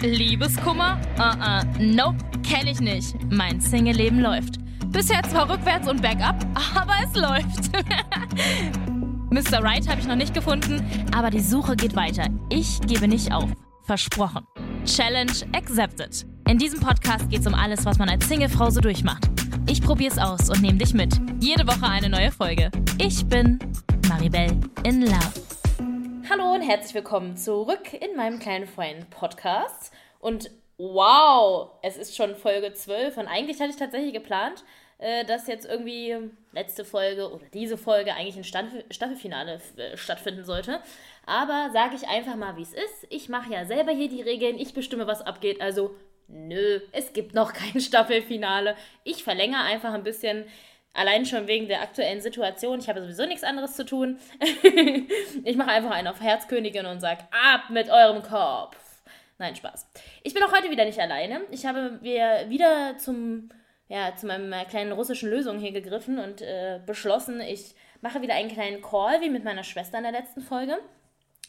Liebeskummer? Uh-uh, nope, kenn ich nicht. Mein Single-Leben läuft. Bisher zwar rückwärts und bergab, aber es läuft. Mr. Right habe ich noch nicht gefunden, aber die Suche geht weiter. Ich gebe nicht auf. Versprochen. Challenge accepted. In diesem Podcast geht es um alles, was man als Singlefrau so durchmacht. Ich probiere es aus und nehme dich mit. Jede Woche eine neue Folge. Ich bin Maribel in Love. Hallo und herzlich willkommen zurück in meinem kleinen Freund Podcast. Und wow, es ist schon Folge 12 und eigentlich hatte ich tatsächlich geplant, äh, dass jetzt irgendwie letzte Folge oder diese Folge eigentlich ein Staffel Staffelfinale äh, stattfinden sollte. Aber sage ich einfach mal, wie es ist. Ich mache ja selber hier die Regeln, ich bestimme, was abgeht. Also, nö, es gibt noch kein Staffelfinale. Ich verlängere einfach ein bisschen. Allein schon wegen der aktuellen Situation. Ich habe sowieso nichts anderes zu tun. ich mache einfach einen auf Herzkönigin und sage, ab mit eurem Kopf. Nein, Spaß. Ich bin auch heute wieder nicht alleine. Ich habe mir wieder zum ja, zu meinem äh, kleinen russischen Lösung hier gegriffen und äh, beschlossen, ich mache wieder einen kleinen Call, wie mit meiner Schwester in der letzten Folge.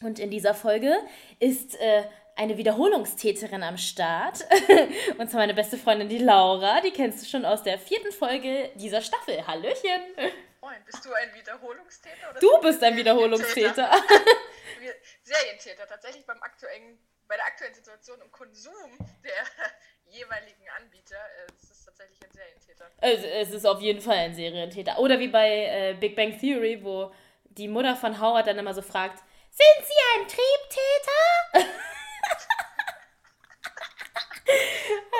Und in dieser Folge ist äh, eine Wiederholungstäterin am Start. und zwar meine beste Freundin, die Laura. Die kennst du schon aus der vierten Folge dieser Staffel. Hallöchen. Moin, bist du ein Wiederholungstäter? Oder du bist ein Wiederholungstäter. Serientäter. Tatsächlich beim aktuellen, bei der aktuellen Situation im Konsum der jeweiligen Anbieter. Es ist tatsächlich ein Serientäter. Es, es ist auf jeden Fall ein Serientäter. Oder wie bei äh, Big Bang Theory, wo die Mutter von Howard dann immer so fragt, sind Sie ein Triebtäter?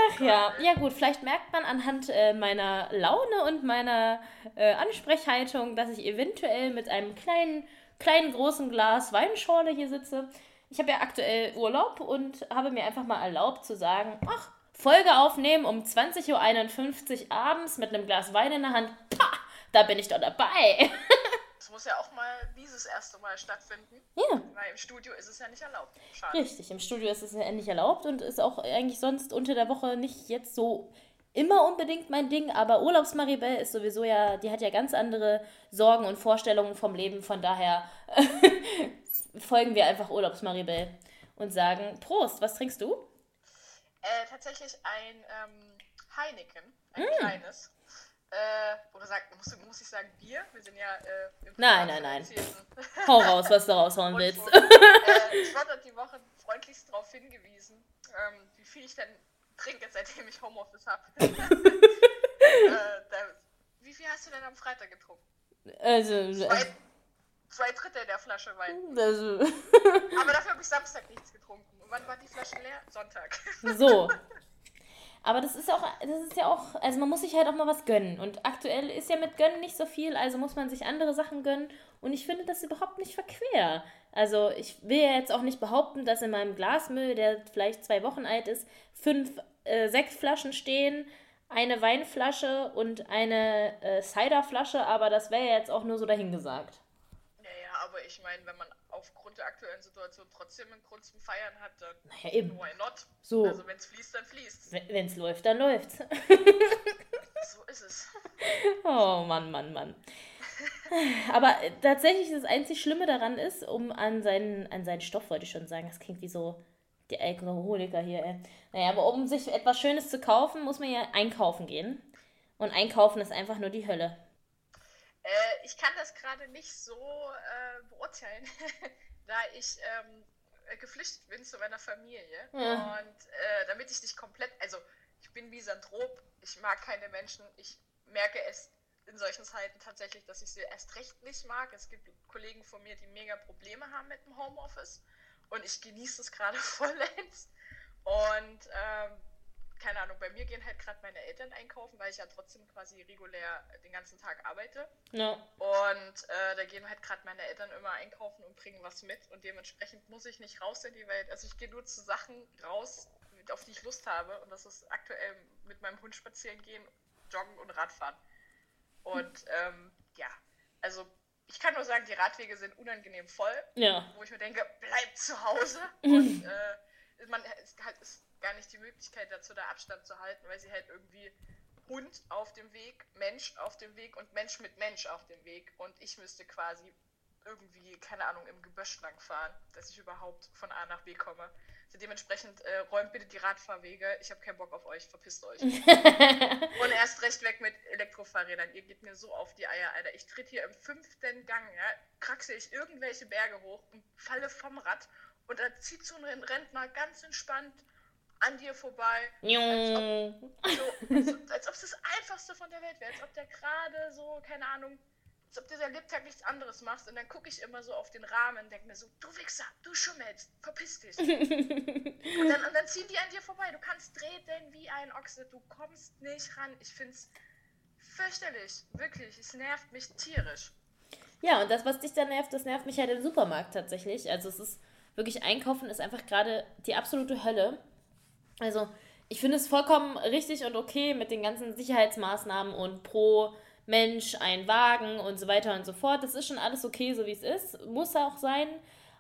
Ach ja, ja gut, vielleicht merkt man anhand äh, meiner Laune und meiner äh, Ansprechhaltung, dass ich eventuell mit einem kleinen, kleinen großen Glas Weinschorle hier sitze. Ich habe ja aktuell Urlaub und habe mir einfach mal erlaubt zu sagen, ach, Folge aufnehmen um 20.51 Uhr abends mit einem Glas Wein in der Hand. Pah, da bin ich doch dabei. Das muss ja auch mal dieses erste Mal stattfinden. Ja. Weil im Studio ist es ja nicht erlaubt. Schade. Richtig, im Studio ist es ja nicht erlaubt und ist auch eigentlich sonst unter der Woche nicht jetzt so immer unbedingt mein Ding, aber Urlaubsmaribel ist sowieso ja, die hat ja ganz andere Sorgen und Vorstellungen vom Leben, von daher folgen wir einfach Urlaubsmaribel und sagen Prost, was trinkst du? Äh, tatsächlich ein ähm, Heineken, ein mm. kleines. Äh, oder sagt, muss, muss, ich sagen Bier? Wir sind ja äh, im Nein, nein, nein. Hau raus, was du raushauen willst. äh, ich wurde die Woche freundlichst darauf hingewiesen, ähm, wie viel ich denn trinke, seitdem ich Homeoffice habe. äh, wie viel hast du denn am Freitag getrunken? Also, äh, zwei, zwei Drittel der Flasche Wein. Also. Aber dafür habe ich Samstag nichts getrunken. Und wann war die Flasche leer? Sonntag. So. Aber das ist auch, das ist ja auch, also man muss sich halt auch mal was gönnen. Und aktuell ist ja mit Gönnen nicht so viel, also muss man sich andere Sachen gönnen. Und ich finde das überhaupt nicht verquer. Also ich will ja jetzt auch nicht behaupten, dass in meinem Glasmüll, der vielleicht zwei Wochen alt ist, fünf äh, Sektflaschen stehen, eine Weinflasche und eine äh, Ciderflasche, aber das wäre ja jetzt auch nur so dahingesagt. Ja, ja, aber ich meine, wenn man aufgrund der aktuellen Situation trotzdem einen Grund zum Feiern hat, dann naja, eben. why not? So. Also wenn es fließt, dann fließt Wenn es läuft, dann läuft's. so ist es. Oh Mann, Mann, Mann. Aber tatsächlich das einzig Schlimme daran ist, um an seinen, an seinen Stoff wollte ich schon sagen, das klingt wie so die Alkoholiker hier, ey. Naja, aber um sich etwas Schönes zu kaufen, muss man ja einkaufen gehen. Und einkaufen ist einfach nur die Hölle. Äh, ich kann das gerade nicht so äh, beurteilen, da ich ähm, geflüchtet bin zu meiner Familie. Ja. Und äh, damit ich nicht komplett, also ich bin Misanthrop, ich mag keine Menschen, ich merke es in solchen Zeiten tatsächlich, dass ich sie erst recht nicht mag. Es gibt Kollegen von mir, die mega Probleme haben mit dem Homeoffice und ich genieße es gerade vollends. Und ähm, keine Ahnung, bei mir gehen halt gerade meine Eltern einkaufen, weil ich ja trotzdem quasi regulär den ganzen Tag arbeite. Ja. Und äh, da gehen halt gerade meine Eltern immer einkaufen und bringen was mit. Und dementsprechend muss ich nicht raus in die Welt. Also ich gehe nur zu Sachen raus, auf die ich Lust habe. Und das ist aktuell mit meinem Hund spazieren gehen, joggen und Radfahren. Und ähm, ja, also ich kann nur sagen, die Radwege sind unangenehm voll. Ja. Wo ich mir denke, bleib zu Hause. und äh, man ist halt ist gar nicht die Möglichkeit dazu, da Abstand zu halten, weil sie halt irgendwie Hund auf dem Weg, Mensch auf dem Weg und Mensch mit Mensch auf dem Weg. Und ich müsste quasi irgendwie, keine Ahnung, im Gebüsch lang fahren, dass ich überhaupt von A nach B komme. Also dementsprechend äh, räumt bitte die Radfahrwege. Ich habe keinen Bock auf euch, verpisst euch. und erst recht weg mit Elektrofahrrädern. Ihr geht mir so auf die Eier, Alter. Ich tritt hier im fünften Gang, ja, kraxe ich irgendwelche Berge hoch und falle vom Rad. Und da zieht so ein Rentner ganz entspannt an dir vorbei. Als ob, so, als, als ob es das Einfachste von der Welt wäre. Als ob der gerade so, keine Ahnung, als ob du dein Lebtag nichts anderes machst. Und dann gucke ich immer so auf den Rahmen und denke mir so, du Wichser, du schummelst, verpiss dich. und, dann, und dann ziehen die an dir vorbei. Du kannst treten wie ein Ochse, du kommst nicht ran. Ich finde es fürchterlich, wirklich. Es nervt mich tierisch. Ja, und das, was dich da nervt, das nervt mich halt im Supermarkt tatsächlich. Also es ist wirklich, Einkaufen ist einfach gerade die absolute Hölle. Also ich finde es vollkommen richtig und okay mit den ganzen Sicherheitsmaßnahmen und pro Mensch ein Wagen und so weiter und so fort. Das ist schon alles okay, so wie es ist. Muss auch sein.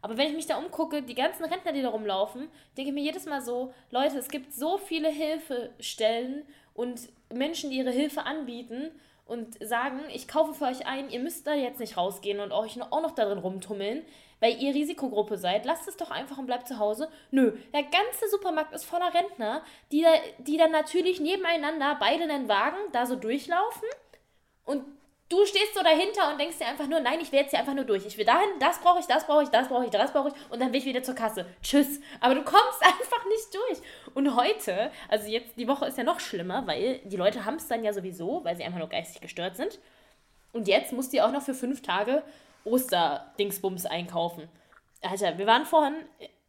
Aber wenn ich mich da umgucke, die ganzen Rentner, die da rumlaufen, denke ich mir jedes Mal so, Leute, es gibt so viele Hilfestellen und Menschen, die ihre Hilfe anbieten und sagen, ich kaufe für euch ein, ihr müsst da jetzt nicht rausgehen und euch auch noch darin rumtummeln, weil ihr Risikogruppe seid. Lasst es doch einfach und bleibt zu Hause. Nö, der ganze Supermarkt ist voller Rentner, die, die dann natürlich nebeneinander beide in den Wagen da so durchlaufen und du stehst so dahinter und denkst dir einfach nur, nein, ich will jetzt hier einfach nur durch. Ich will dahin, das brauche ich, das brauche ich, das brauche ich, das brauche ich und dann will ich wieder zur Kasse. Tschüss. Aber du kommst einfach nicht durch. Und heute, also jetzt, die Woche ist ja noch schlimmer, weil die Leute haben es dann ja sowieso, weil sie einfach nur geistig gestört sind. Und jetzt musst du auch noch für fünf Tage Osterdingsbums einkaufen. Alter, wir waren vorhin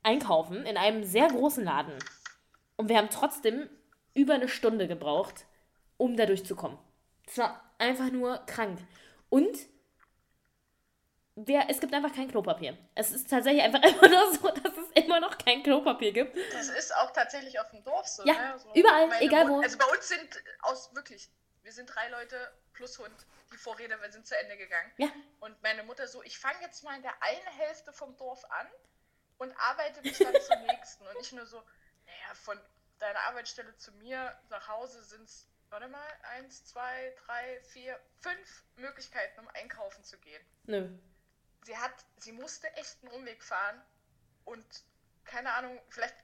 einkaufen in einem sehr großen Laden. Und wir haben trotzdem über eine Stunde gebraucht, um da durchzukommen. Das war einfach nur krank. Und wir, es gibt einfach kein Klopapier. Es ist tatsächlich einfach immer noch so, dass es immer noch kein Klopapier gibt. Das ist auch tatsächlich auf dem Dorf so. Ja, ne? also überall, egal wo. Also bei uns sind aus wirklich, wir sind drei Leute plus Hund. Die Vorräte sind zu Ende gegangen. Ja. Und meine Mutter so, ich fange jetzt mal in der einen Hälfte vom Dorf an und arbeite mich dann zur nächsten. Und ich nur so, naja, von deiner Arbeitsstelle zu mir nach Hause sind es warte mal, eins, zwei, drei, vier, fünf Möglichkeiten, um einkaufen zu gehen. Nö. Sie hat, sie musste echt einen Umweg fahren und keine Ahnung, vielleicht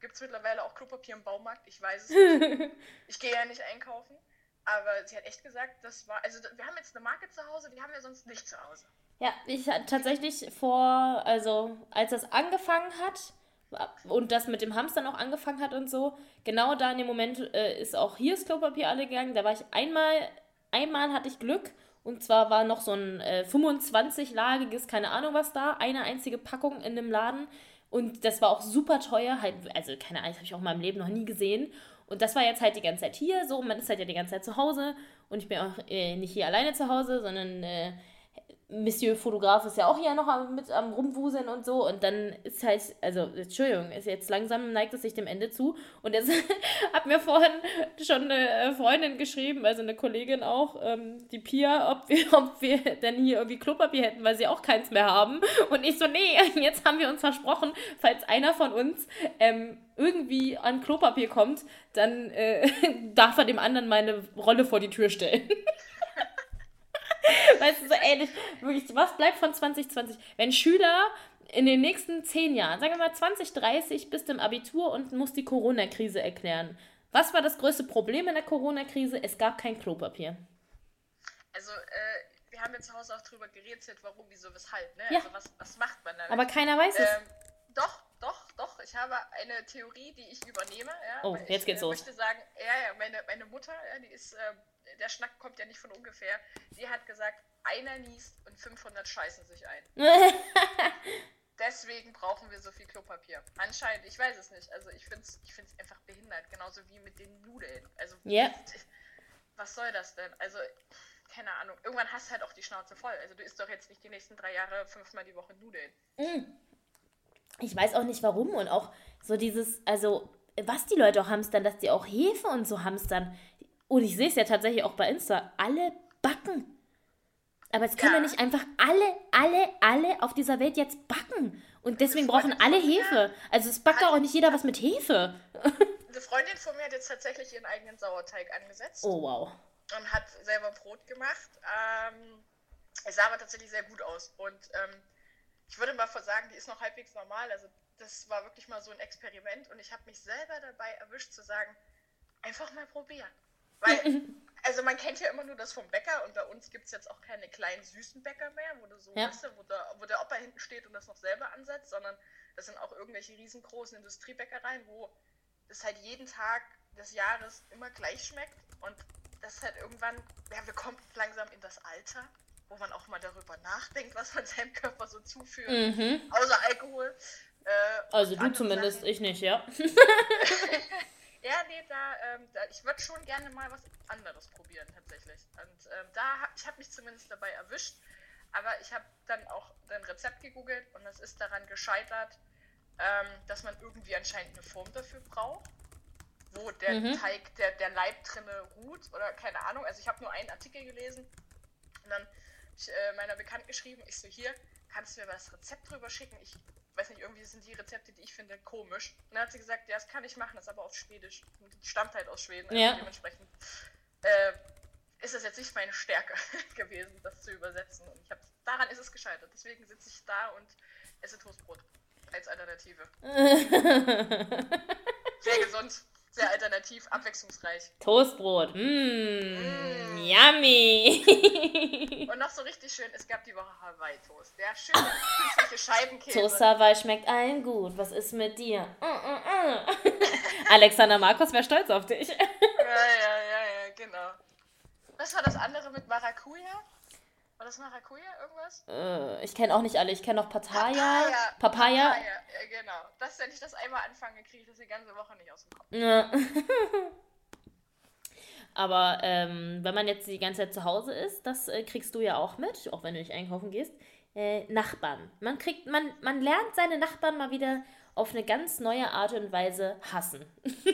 gibt es mittlerweile auch Klopapier im Baumarkt, ich weiß es nicht. ich gehe ja nicht einkaufen, aber sie hat echt gesagt, das war, also wir haben jetzt eine Marke zu Hause, die haben wir sonst nicht zu Hause. Ja, ich hatte tatsächlich vor, also als das angefangen hat, und das mit dem Hamster noch angefangen hat und so, genau da in dem Moment äh, ist auch hier das Klopapier alle gegangen. Da war ich einmal, einmal hatte ich Glück und zwar war noch so ein äh, 25-lagiges, keine Ahnung was da, eine einzige Packung in dem Laden und das war auch super teuer, halt, also keine Ahnung, das habe ich auch in meinem Leben noch nie gesehen. Und das war jetzt halt die ganze Zeit hier, so, man ist halt ja die ganze Zeit zu Hause. Und ich bin auch äh, nicht hier alleine zu Hause, sondern äh, Monsieur Fotograf ist ja auch hier noch mit am Rumwuseln und so. Und dann ist halt, also, Entschuldigung, ist jetzt langsam neigt es sich dem Ende zu. Und jetzt hat mir vorhin schon eine äh, Freundin geschrieben, also eine Kollegin auch, ähm, die Pia, ob wir, ob wir denn hier irgendwie Klopapier hätten, weil sie auch keins mehr haben. Und ich so, nee, jetzt haben wir uns versprochen, falls einer von uns ähm, irgendwie an Klopapier kommt, dann äh, darf er dem anderen meine Rolle vor die Tür stellen. weißt du, so ähnlich. Wirklich, was bleibt von 2020? Wenn Schüler in den nächsten zehn Jahren, sagen wir mal 2030, bist im Abitur und musst die Corona-Krise erklären. Was war das größte Problem in der Corona-Krise? Es gab kein Klopapier. Also, äh, wir haben jetzt zu Hause auch drüber geredet, warum, wieso, weshalb. Ne? Ja. Also, was, was macht man damit? Aber keiner weiß es. Ähm, doch, doch, doch. Ich habe eine Theorie, die ich übernehme. Ja, Oh, jetzt ich, geht's äh, los. möchte sagen, ja, ja, meine, meine Mutter, ja, die ist, äh, der Schnack kommt ja nicht von ungefähr. Die hat gesagt, einer niest und 500 scheißen sich ein. Deswegen brauchen wir so viel Klopapier. Anscheinend, ich weiß es nicht. Also ich finde es ich find's einfach behindert, genauso wie mit den Nudeln. Also Ja. was soll das denn? Also, keine Ahnung. Irgendwann hast du halt auch die Schnauze voll. Also du isst doch jetzt nicht die nächsten drei Jahre fünfmal die Woche Nudeln. ich weiß auch nicht warum und auch so dieses, also was die Leute auch hamstern, dass die auch Hefe und so hamstern. Und ich sehe es ja tatsächlich auch bei Insta, alle backen. Aber es können ja. Ja. nicht einfach alle, alle, alle auf dieser Welt jetzt backen. Und deswegen brauchen alle Hefe. Also es backt auch nicht jeder was mit Hefe. Eine Freundin von mir hat jetzt tatsächlich ihren eigenen Sauerteig angesetzt. Oh wow. und hat selber Brot gemacht. Ähm, Es sah aber tatsächlich sehr gut aus. Und ähm, ich würde mal sagen, die ist noch halbwegs normal. Also das war wirklich mal so ein Experiment und ich habe mich selber dabei erwischt zu sagen, einfach mal probieren. Weil, also man kennt ja immer nur das vom Bäcker und bei uns gibt es jetzt auch keine kleinen süßen Bäcker mehr, wo du so, Ja. weißt du, wo der, wo der Opa hinten steht und das noch selber ansetzt, sondern das sind auch irgendwelche riesengroßen Industriebäckereien, wo das halt jeden Tag des Jahres immer gleich schmeckt und das halt irgendwann, ja, wir kommen langsam in das Alter, wo man auch mal darüber nachdenkt, was man seinem Körper so zuführt, Mhm. außer Alkohol. Äh, Also du zumindest, Sachen. ich nicht, ja. Ja, nee, da, ähm, da ich würde schon gerne mal was anderes probieren tatsächlich. Und ähm, da hab, ich habe mich zumindest dabei erwischt, aber ich habe dann auch ein Rezept gegoogelt und es ist daran gescheitert, ähm, dass man irgendwie anscheinend eine Form dafür braucht, wo der Mhm. Teig, der, der Leib drinne ruht oder keine Ahnung. Also ich habe nur einen Artikel gelesen und dann ich äh, meiner Bekannten geschrieben, ich so hier, kannst du mir das Rezept drüber schicken? Ich weiß nicht, irgendwie sind die Rezepte, die ich finde, komisch. Und dann hat sie gesagt, ja, das kann ich machen, das ist aber auf Schwedisch. Die stammt halt aus Schweden. Also Ja. Dementsprechend äh, ist das jetzt nicht meine Stärke gewesen, das zu übersetzen. Und ich hab, daran ist es gescheitert. Deswegen sitze ich da und esse Toastbrot als Alternative. Sehr gesund, sehr alternativ, abwechslungsreich. Toastbrot. Mmm, yummy. Und noch so richtig schön, es gab die Woche Hawaii-Toast. Der schöne künstliche Scheibenkäse. Toast Hawaii schmeckt allen gut. Was ist mit dir? Mm, mm, mm. Alexander Markus wäre stolz auf dich. Ja, ja, ja, ja, genau. Was war das andere mit Maracuja? War das Maracuja irgendwas? Äh, ich kenne auch nicht alle. Ich kenne noch Papaya. Papaya. Papaya. Ah, ja, ja, genau. Das, wenn ich das einmal anfange, kriege ich das die ganze Woche nicht aus dem Kopf. Ja. Aber ähm, wenn man jetzt die ganze Zeit zu Hause ist, das äh, kriegst du ja auch mit, auch wenn du nicht einkaufen gehst. Äh, Nachbarn. Man kriegt, man, man lernt seine Nachbarn mal wieder auf eine ganz neue Art und Weise hassen.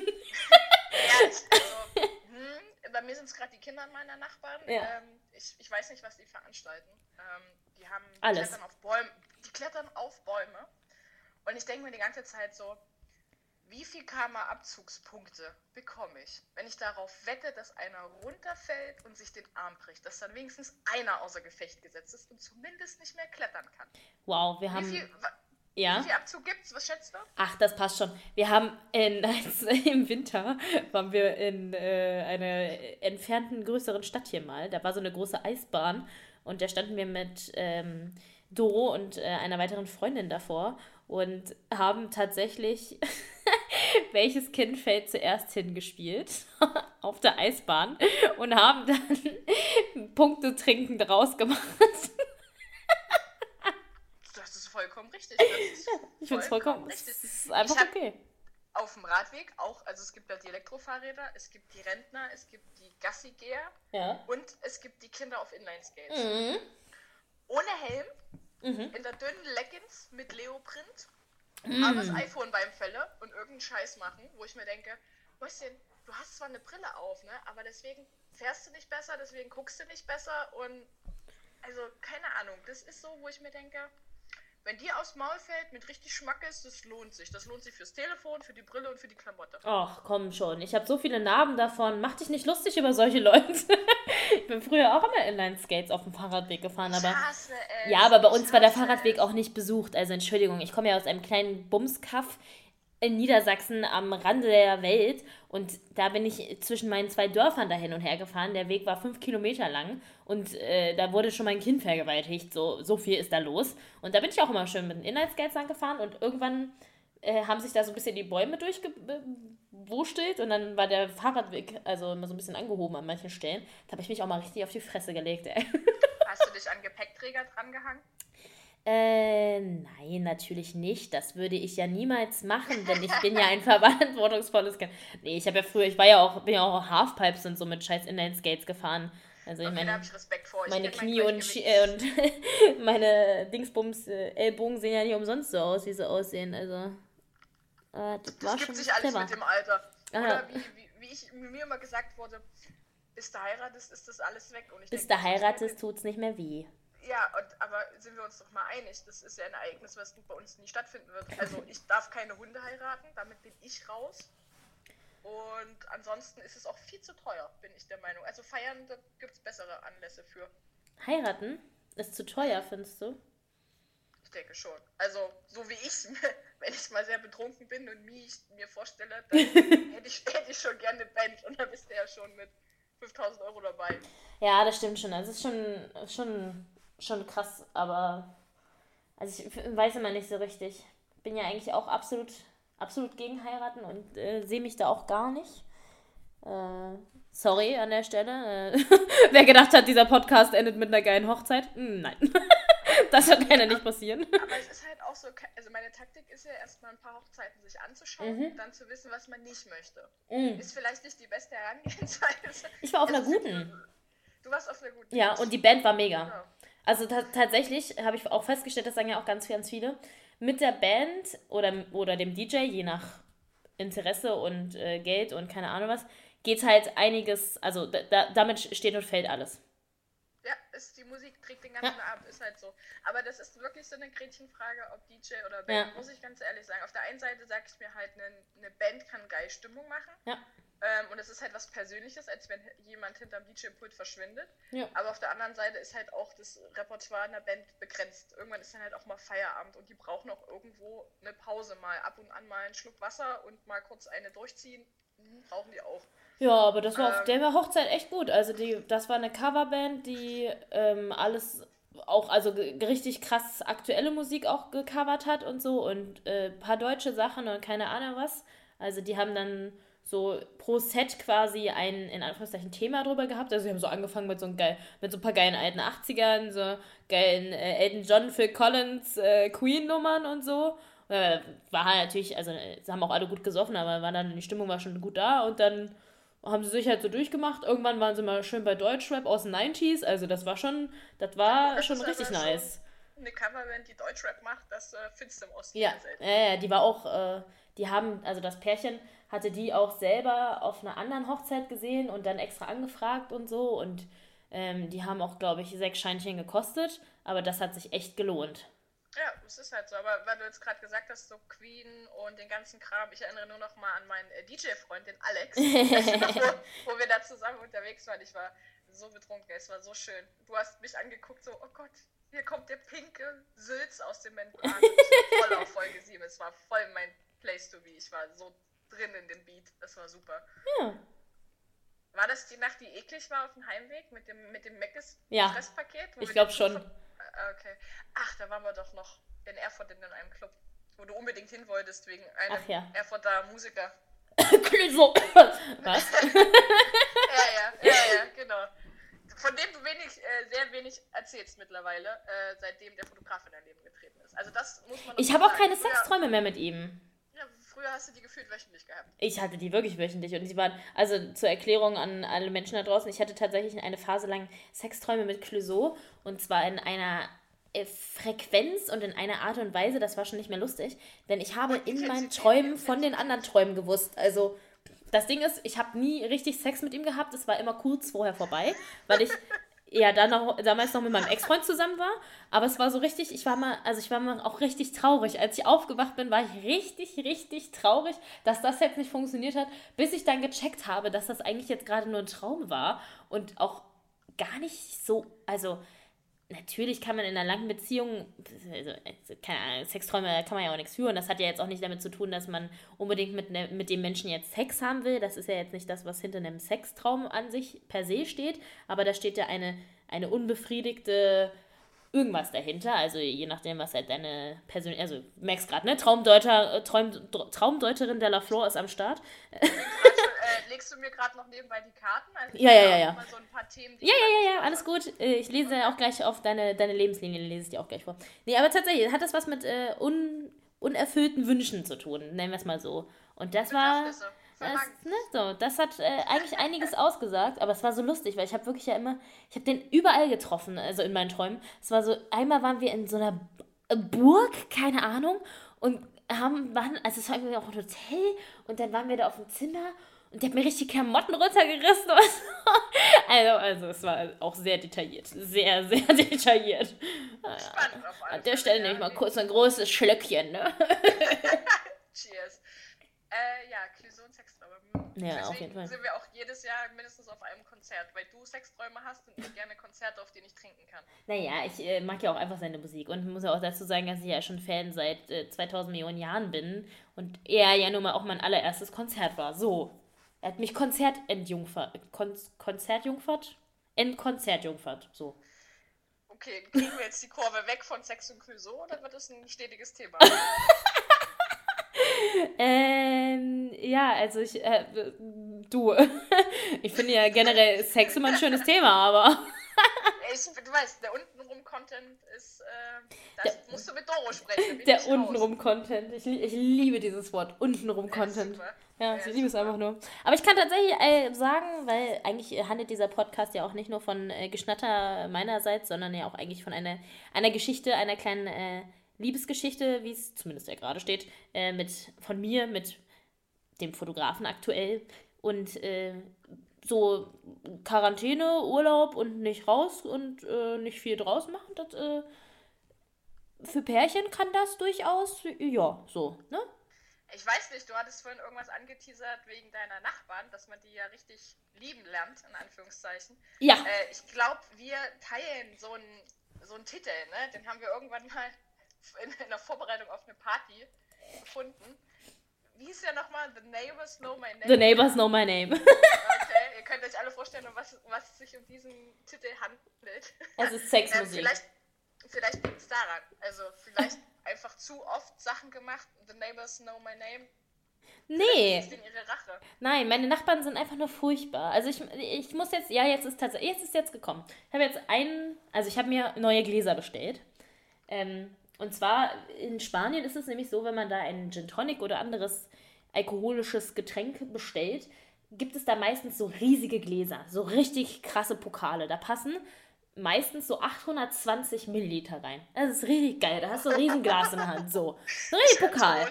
Ja, ich, also, hm, bei mir sind es gerade die Kinder meiner Nachbarn. Ja. Ähm, ich, ich weiß nicht, was die veranstalten. Ähm, die haben die Alles. klettern auf Bäume. Die klettern auf Bäume. Und ich denke mir die ganze Zeit so, wie viel Karma-Abzugspunkte bekomme ich, wenn ich darauf wette, dass einer runterfällt und sich den Arm bricht, dass dann wenigstens einer außer Gefecht gesetzt ist und zumindest nicht mehr klettern kann. Wow, wir haben. viel, ja. wie viel Abzug gibt's? Was schätzt du? Ach, das passt schon. Wir haben in, als, im Winter waren wir in äh, einer entfernten größeren Stadt hier mal. Da war so eine große Eisbahn und da standen wir mit ähm, Doro und äh, einer weiteren Freundin davor und haben tatsächlich welches Kind fällt zuerst hingespielt auf der Eisbahn und haben dann Punkte trinkend rausgemacht. Das ist vollkommen richtig. Das ist Ich finde es vollkommen, richtig. es ist einfach hab- okay. auf dem Radweg auch, also es gibt da die Elektrofahrräder, es gibt die Rentner, es gibt die Gassigeher Ja. und es gibt die Kinder auf Inline-Skates. Mhm. Ohne Helm, Mhm. in der dünnen Leggings mit Leoprint, aber das iPhone beim Fälle und irgendeinen Scheiß machen, wo ich mir denke, Mäuschen, du hast zwar eine Brille auf, ne, aber deswegen fährst du nicht besser, deswegen guckst du nicht besser und also keine Ahnung, das ist so, wo ich mir denke, wenn dir aufs Maul fällt mit richtig Schmackes, das lohnt sich. Das lohnt sich fürs Telefon, für die Brille und für die Klamotte. Ach, komm schon. Ich habe so viele Narben davon. Mach dich nicht lustig über solche Leute. ich bin früher auch immer Inline-Skates auf dem Fahrradweg gefahren, aber. Ja, aber bei uns war der Fahrradweg auch nicht besucht. Also Entschuldigung, ich komme ja aus einem kleinen Bumskaff in Niedersachsen am Rande der Welt und da bin ich zwischen meinen zwei Dörfern da hin und her gefahren. Der Weg war fünf Kilometer lang und äh, da wurde schon mein Kind vergewaltigt. So, so viel ist da los. Und da bin ich auch immer schön mit den lang gefahren und irgendwann äh, haben sich da so ein bisschen die Bäume durchgewurstelt und dann war der Fahrradweg also immer so ein bisschen angehoben an manchen Stellen. Da habe ich mich auch mal richtig auf die Fresse gelegt, ey. Hast du dich an Gepäckträger drangehangen? Äh, nein, natürlich nicht. Das würde ich ja niemals machen, denn ich bin ja ein verantwortungsvolles Kind. Nee, ich habe ja früher, ich war ja auch, bin ja auch Halfpipes und so mit scheiß Inline-Skates gefahren. Also ich Okay, meine, ich meine Knie und, äh, und meine Dingsbums äh, Ellbogen sehen ja nicht umsonst so aus, wie sie aussehen. Also, äh, das, Das war gibt schon sich alles clever. mit dem Alter. Aha. Oder wie, wie, wie, ich, mir immer gesagt wurde, bis du heiratest, ist das alles weg. Bis denk, du heiratest, tut's nicht mehr weh. Ja, und, aber sind wir uns doch mal einig, das ist ja ein Ereignis, was bei uns nie stattfinden wird. Also ich darf keine Hunde heiraten, damit bin ich raus. Und ansonsten ist es auch viel zu teuer, bin ich der Meinung. Also feiern, da gibt es bessere Anlässe für. Heiraten? Ist zu teuer, findest du? Ich denke schon. Also, so wie ich wenn ich mal sehr betrunken bin und mich mir vorstelle, dann hätte, ich, hätte ich schon gerne eine Band und dann bist du ja schon mit 5000 Euro dabei. Ja, das stimmt schon. Also, es ist schon, schon, schon krass, aber also ich weiß immer nicht so richtig. Bin ja eigentlich auch absolut, absolut gegen heiraten und äh, sehe mich da auch gar nicht. Äh, sorry an der Stelle. Äh, wer gedacht hat, dieser Podcast endet mit einer geilen Hochzeit? Hm, nein. das wird leider nicht passieren. Aber es ist halt auch so, also meine Taktik ist ja erstmal ein paar Hochzeiten sich anzuschauen mhm. und dann zu wissen, was man nicht möchte. Mhm. Ist vielleicht nicht die beste Herangehensweise. Ich war auf einer guten. Du warst auf einer guten. Ja, und die Band war mega. Ja. Also tatsächlich habe ich auch festgestellt, das sagen ja auch ganz, ganz viele, mit der Band oder, oder dem DJ, je nach Interesse und äh, Geld und keine Ahnung was, geht halt einiges, also da, damit steht und fällt alles. Ja, ist, die Musik trägt den ganzen ja. Abend, ist halt so. Aber das ist wirklich so eine Gretchenfrage, ob DJ oder Band, ja. muss ich ganz ehrlich sagen. Auf der einen Seite sage ich mir halt, eine, eine Band kann geil Stimmung machen. Ja. Ähm, und es ist halt was Persönliches, als wenn jemand hinterm DJ-Pult verschwindet. Ja. Aber auf der anderen Seite ist halt auch das Repertoire einer Band begrenzt. Irgendwann ist dann halt auch mal Feierabend und die brauchen auch irgendwo eine Pause mal. Ab und an mal einen Schluck Wasser und mal kurz eine durchziehen. Mhm, brauchen die auch. Ja, aber das war ähm, auf der Hochzeit echt gut. Also die, das war eine Coverband, die ähm, alles auch, also richtig krass aktuelle Musik auch gecovert hat und so und äh, paar deutsche Sachen und keine Ahnung was. Also die haben dann so pro Set quasi ein, in Anführungszeichen, Thema drüber gehabt. Also sie haben so angefangen mit so, ein geil, mit so ein paar geilen alten 80ern, so geilen äh, Elton John, Phil Collins, äh, Queen-Nummern und so. Äh, war halt natürlich, also sie haben auch alle gut gesoffen, aber war dann, die Stimmung war schon gut da und dann haben sie sich halt so durchgemacht. Irgendwann waren sie mal schön bei Deutschrap aus den 90s, also das war schon, das war das schon richtig nice. Eine Coverband, die Deutschrap macht, das äh, findest du im Osten ja. selten. Ja, ja, die war auch, äh, die haben, also das Pärchen hatte die auch selber auf einer anderen Hochzeit gesehen und dann extra angefragt und so. Und ähm, die haben auch, glaube ich, sechs Scheinchen gekostet. Aber das hat sich echt gelohnt. Ja, es ist halt so. Aber weil du jetzt gerade gesagt hast, so Queen und den ganzen Kram, ich erinnere nur noch mal an meinen äh, DJ-Freund, den Alex, wo, wo, wir da zusammen unterwegs waren. Ich war so betrunken, es war so schön. Du hast mich angeguckt, so, oh Gott, hier kommt der pinke Sülz aus dem Membran. voll auf Folge 7. Es war voll mein Place to be. Ich war so drin in dem Beat. Das war super. Ja. War das die Nacht, die eklig war auf dem Heimweg mit dem, mit dem Meckes ja. Fresspaket? Ich glaube schon. Ah, okay. Ach, da waren wir doch noch in Erfurt in einem Club, wo du unbedingt hin wolltest wegen einem ja. Erfurter Musiker. Klüso. Was? ja, ja, ja, ja, genau. Von dem du wenig, äh, sehr wenig erzählst mittlerweile, äh, seitdem der Fotograf in dein Leben getreten ist. Also das muss man. Ich habe auch keine Sexträume mehr mit ihm. Früher hast du die gefühlt wöchentlich gehabt. Ich hatte die wirklich wöchentlich und sie waren, also zur Erklärung an alle Menschen da draußen, ich hatte tatsächlich eine Phase lang Sexträume mit Clouseau und zwar in einer äh, Frequenz und in einer Art und Weise, das war schon nicht mehr lustig, denn ich habe in meinen Träumen von den anderen Träumen gewusst. Also das Ding ist, ich habe nie richtig Sex mit ihm gehabt, es war immer kurz vorher vorbei, weil ich ja dann auch, damals noch mit meinem Ex-Freund zusammen war. Aber es war so richtig, ich war mal, also ich war mal auch richtig traurig. Als ich aufgewacht bin, war ich richtig, richtig traurig, dass das jetzt nicht funktioniert hat, bis ich dann gecheckt habe, dass das eigentlich jetzt gerade nur ein Traum war und auch gar nicht so, also natürlich kann man in einer langen Beziehung, also, keine Ahnung, Sexträume kann man ja auch nichts führen. Das hat ja jetzt auch nicht damit zu tun, dass man unbedingt mit, ne, mit dem Menschen jetzt Sex haben will. Das ist ja jetzt nicht das, was hinter einem Sextraum an sich per se steht. Aber da steht ja eine, eine unbefriedigte irgendwas dahinter. Also je nachdem, was halt deine persönliche, also merkst gerade, ne? Traumdeuter, äh, Traum, Traumdeuterin der La Flor ist am Start. Legst du mir gerade noch nebenbei die Karten? Also ja, ja, ja, ja. So Themen, ja, ja, ja, ja, alles gut. Äh, ich lese okay. auch gleich auf deine, deine Lebenslinie, lese ich dir auch gleich vor. Nee, aber tatsächlich, hat das was mit äh, un, unerfüllten Wünschen zu tun, nennen wir es mal so. Und das war... Das, ne, so, das hat äh, eigentlich einiges ausgesagt, aber es war so lustig, weil ich habe wirklich ja immer, ich habe den überall getroffen, also in meinen Träumen. Es war so, einmal waren wir in so einer Burg, keine Ahnung, und haben, waren, also es war irgendwie auch ein Hotel und dann waren wir da auf dem Zimmer und der hat mir richtig Klamotten runtergerissen. also, also es war auch sehr detailliert. Sehr, sehr detailliert. Spannend auf An der Stelle nehme ich mal kurz ein großes Schlöckchen, ne? Cheers. Äh, ja, Clouseau und Sextraum. Ja, Deswegen auf jeden Fall. sind wir auch jedes Jahr mindestens auf einem Konzert, weil du Sexträume hast und ich gerne Konzerte, auf denen ich trinken kann. Naja, ich äh, mag ja auch einfach seine Musik und muss ja auch dazu sagen, dass ich ja schon Fan seit äh, 2000 Millionen Jahren bin und er ja nun mal auch mein allererstes Konzert war. So. Er hat mich Konzert entjungfert. Kon Konzertjungfert? Entkonzertjungfert. So. Okay, kriegen wir jetzt die Kurve weg von Sex und Clouseau oder wird das ein stetiges Thema? Ähm, ja, also ich, äh, du, ich finde ja generell Sex immer ein schönes Thema, aber ich, du weißt, der untenrum Content ist, äh, das musst du mit Doro sprechen. der ich raus. untenrum Content, ich, ich liebe dieses Wort, untenrum Ja, Content. super. Ja, Ja, ich liebe es einfach nur. Aber ich kann tatsächlich äh, sagen, weil eigentlich handelt dieser Podcast ja auch nicht nur von äh, Geschnatter meinerseits, sondern ja auch eigentlich von einer, einer Geschichte, einer kleinen äh, Liebesgeschichte, wie es zumindest ja gerade steht, äh, mit, von mir, mit dem Fotografen aktuell. Und äh, so Quarantäne, Urlaub und nicht raus und äh, nicht viel draus machen, das äh, für Pärchen kann das durchaus, ja, so, ne? Ich weiß nicht, du hattest vorhin irgendwas angeteasert wegen deiner Nachbarn, dass man die ja richtig lieben lernt, in Anführungszeichen. Ja. Äh, ich glaube, wir teilen so einen so einen Titel, ne? Den haben wir irgendwann mal in, in der Vorbereitung auf eine Party gefunden. Wie hieß der nochmal? The Neighbors Know My Name. The Neighbors Know My Name. Okay, könnt euch alle vorstellen, um was, was es sich um diesen Titel handelt. Es ist Ähm, Sexmusik. vielleicht vielleicht liegt es daran. Also vielleicht einfach zu oft Sachen gemacht. The Neighbors Know My Name. Nee, ihre Rache. nein, meine Nachbarn sind einfach nur furchtbar. Also ich, ich muss jetzt, ja, jetzt ist tatsächlich, jetzt ist jetzt gekommen. Ich habe jetzt einen, also ich habe mir neue Gläser bestellt. Ähm, und zwar in Spanien ist es nämlich so, wenn man da einen Gin Tonic oder anderes alkoholisches Getränk bestellt, gibt es da meistens so riesige Gläser, so richtig krasse Pokale. Da passen meistens so 820 Milliliter rein. Das ist richtig geil. Da hast du ein Riesenglas in der Hand. So. Ein richtig Pokal.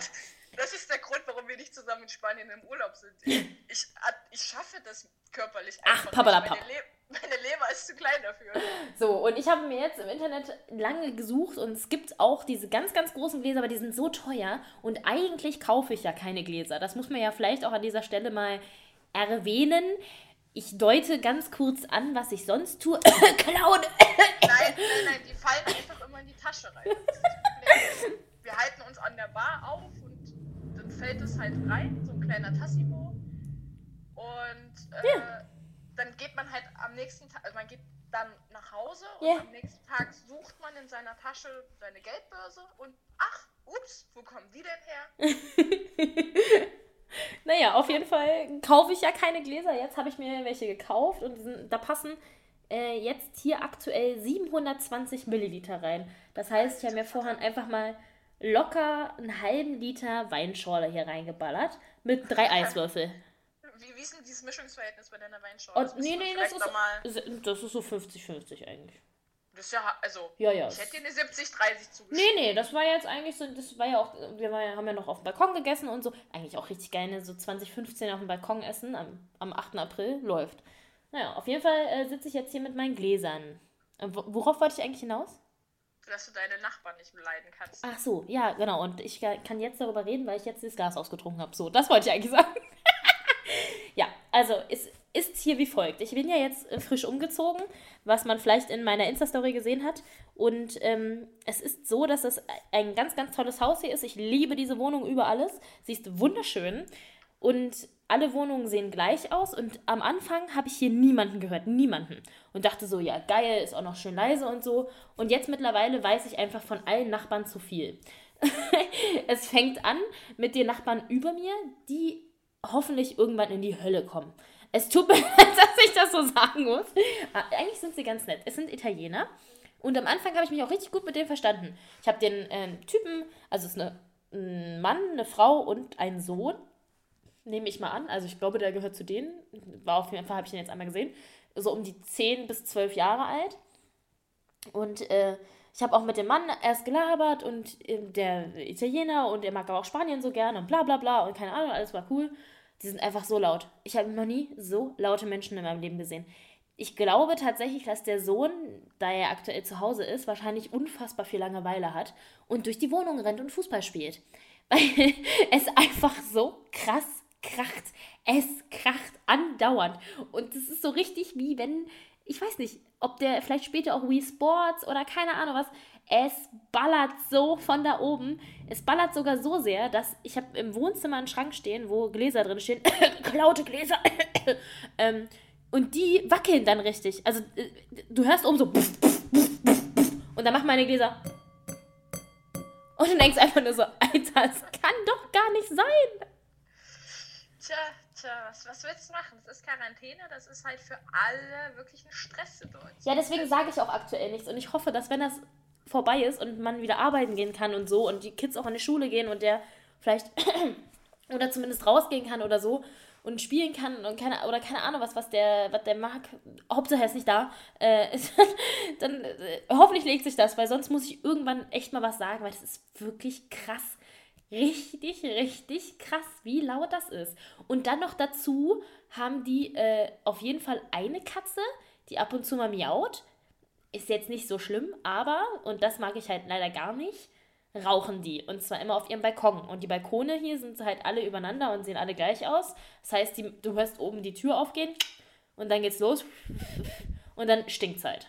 Das ist der Grund, warum wir nicht zusammen in Spanien im Urlaub sind. Ich, ich, schaffe das körperlich Ach, einfach pappalapapp. nicht. Meine, Le meine Leber ist zu klein dafür. So, und ich habe mir jetzt im Internet lange gesucht und es gibt auch diese ganz, ganz großen Gläser, aber die sind so teuer und eigentlich kaufe ich ja keine Gläser. Das muss man ja vielleicht auch an dieser Stelle mal erwähnen. Ich deute ganz kurz an, was ich sonst tue. Klauen! Nein, nein, nein, die fallen einfach immer in die Tasche rein. Wir halten uns an der Bar auf und dann fällt es halt rein, so ein kleiner Tassimo. Und äh, Ja. dann geht man halt am nächsten Tag, also man geht dann nach Hause und Ja. am nächsten Tag sucht man in seiner Tasche seine Geldbörse und ach, ups, wo kommen die denn her? naja, auf jeden Fall kaufe ich ja keine Gläser. Jetzt habe ich mir welche gekauft und sind, da passen äh, jetzt hier aktuell 720 Milliliter rein. Das heißt, ich habe mir vorhin einfach mal locker einen halben Liter Weinschorle hier reingeballert mit drei Eiswürfel. Wie, wie ist denn dieses Mischungsverhältnis bei deiner Weinschorle? Und nee, nee, das ist, normal. das ist so 50-50 eigentlich. Das ist ja, also, Ja, ja. ich hätte dir eine 70-30 zugeschrieben. Nee, nee, das war jetzt eigentlich so, das war ja auch, wir war ja, haben ja noch auf dem Balkon gegessen und so. Eigentlich auch richtig geil, ne? so 2015 auf dem Balkon essen am, am 8. April, läuft. Naja, auf jeden Fall äh, sitze ich jetzt hier mit meinen Gläsern. Äh, wo- worauf wollte ich eigentlich hinaus? Dass du deine Nachbarn nicht leiden kannst. Ach so, ja, genau. Und ich kann jetzt darüber reden, weil ich jetzt das Gas ausgetrunken habe. So, das wollte ich eigentlich sagen. ja, also es ist hier wie folgt. Ich bin ja jetzt äh, frisch umgezogen, was man vielleicht in meiner Insta-Story gesehen hat. Und ähm, es ist so, dass es ein ganz, ganz tolles Haus hier ist. Ich liebe diese Wohnung über alles. Sie ist wunderschön. Und alle Wohnungen sehen gleich aus. Und am Anfang habe ich hier niemanden gehört. Niemanden. Und dachte so, ja, geil, ist auch noch schön leise und so. Und jetzt mittlerweile weiß ich einfach von allen Nachbarn zu viel. es fängt an mit den Nachbarn über mir, die hoffentlich irgendwann in die Hölle kommen. Es tut mir leid, dass ich das so sagen muss. Aber eigentlich sind sie ganz nett. Es sind Italiener. Und am Anfang habe ich mich auch richtig gut mit denen verstanden. Ich habe den äh, Typen, also es ist eine, ein Mann, eine Frau und ein Sohn, nehme ich mal an. Also ich glaube, der gehört zu denen. War auf jeden Fall, habe ich ihn jetzt einmal gesehen. So um die 10 bis 12 Jahre alt. Und äh, ich habe auch mit dem Mann erst gelabert und ähm, der Italiener und er mag aber auch Spanien so gerne und bla bla bla und keine Ahnung, alles war cool. Die sind einfach so laut. Ich habe noch nie so laute Menschen in meinem Leben gesehen. Ich glaube tatsächlich, dass der Sohn, da er aktuell zu Hause ist, wahrscheinlich unfassbar viel Langeweile hat und durch die Wohnung rennt und Fußball spielt. Weil es einfach so krass kracht. Es kracht andauernd. Und es ist so richtig wie wenn, ich weiß nicht, ob der vielleicht später auch Wii Sports oder keine Ahnung was. Es ballert so von da oben. Es ballert sogar so sehr, dass ich habe im Wohnzimmer einen Schrank stehen, wo Gläser drin stehen. Klaute Gläser. ähm, und die wackeln dann richtig. Also äh, du hörst oben so. Und dann machen meine Gläser. Und du denkst einfach nur so, Alter, das kann doch gar nicht sein. Tja, tja, was, was willst du machen? Das ist Quarantäne, das ist halt für alle wirklich eine Stresssituation. Ja, deswegen sage ich auch aktuell nichts. Und ich hoffe, dass wenn das vorbei ist und man wieder arbeiten gehen kann und so und die Kids auch in die Schule gehen und der vielleicht oder zumindest rausgehen kann oder so und spielen kann und keine oder keine Ahnung was was der was der mag. Hauptsache er ist nicht da. Äh, dann äh, hoffentlich legt sich das weil sonst muss ich irgendwann echt mal was sagen weil das ist wirklich krass. Richtig richtig krass wie laut das ist. Und dann noch dazu haben die äh, auf jeden Fall eine Katze die ab und zu mal miaut ist jetzt nicht so schlimm aber und das mag ich halt leider gar nicht rauchen die. Und zwar immer auf ihrem Balkon. Und die Balkone hier sind halt alle übereinander und sehen alle gleich aus. Das heißt, die, du hörst oben die Tür aufgehen und dann geht's los. Und dann stinkt's halt.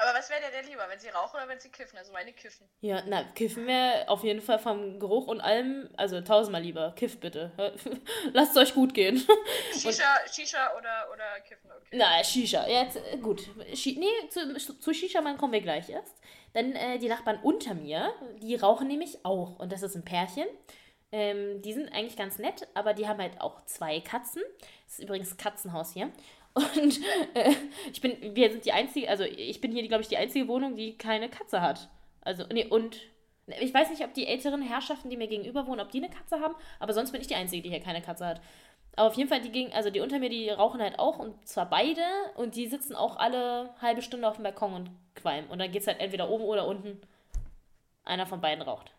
Aber was wäre denn lieber, wenn sie rauchen oder wenn sie kiffen? Also meine kiffen. Ja, na, kiffen wäre auf jeden Fall vom Geruch und allem, also tausendmal lieber. Kiff bitte. Lasst es euch gut gehen. Shisha, Shisha oder, oder kiffen, okay. Na, Shisha. Jetzt, äh, gut. Shi nee, zu, zu Shisha-Mann kommen wir gleich erst. Denn äh, die Nachbarn unter mir, die rauchen nämlich auch. Und das ist ein Pärchen. Ähm, die sind eigentlich ganz nett, aber die haben halt auch zwei Katzen. Das ist übrigens Katzenhaus hier. Und äh, ich bin, wir sind die einzige, also ich bin hier, glaube ich, die einzige Wohnung, die keine Katze hat. Also, nee, und ich weiß nicht, ob die älteren Herrschaften, die mir gegenüber wohnen, ob die eine Katze haben, aber sonst bin ich die Einzige, die hier keine Katze hat. Aber auf jeden Fall, die gegen, also die unter mir, die rauchen halt auch und zwar beide und die sitzen auch alle halbe Stunde auf dem Balkon und qualmen. Und dann geht es halt entweder oben oder unten. Einer von beiden raucht.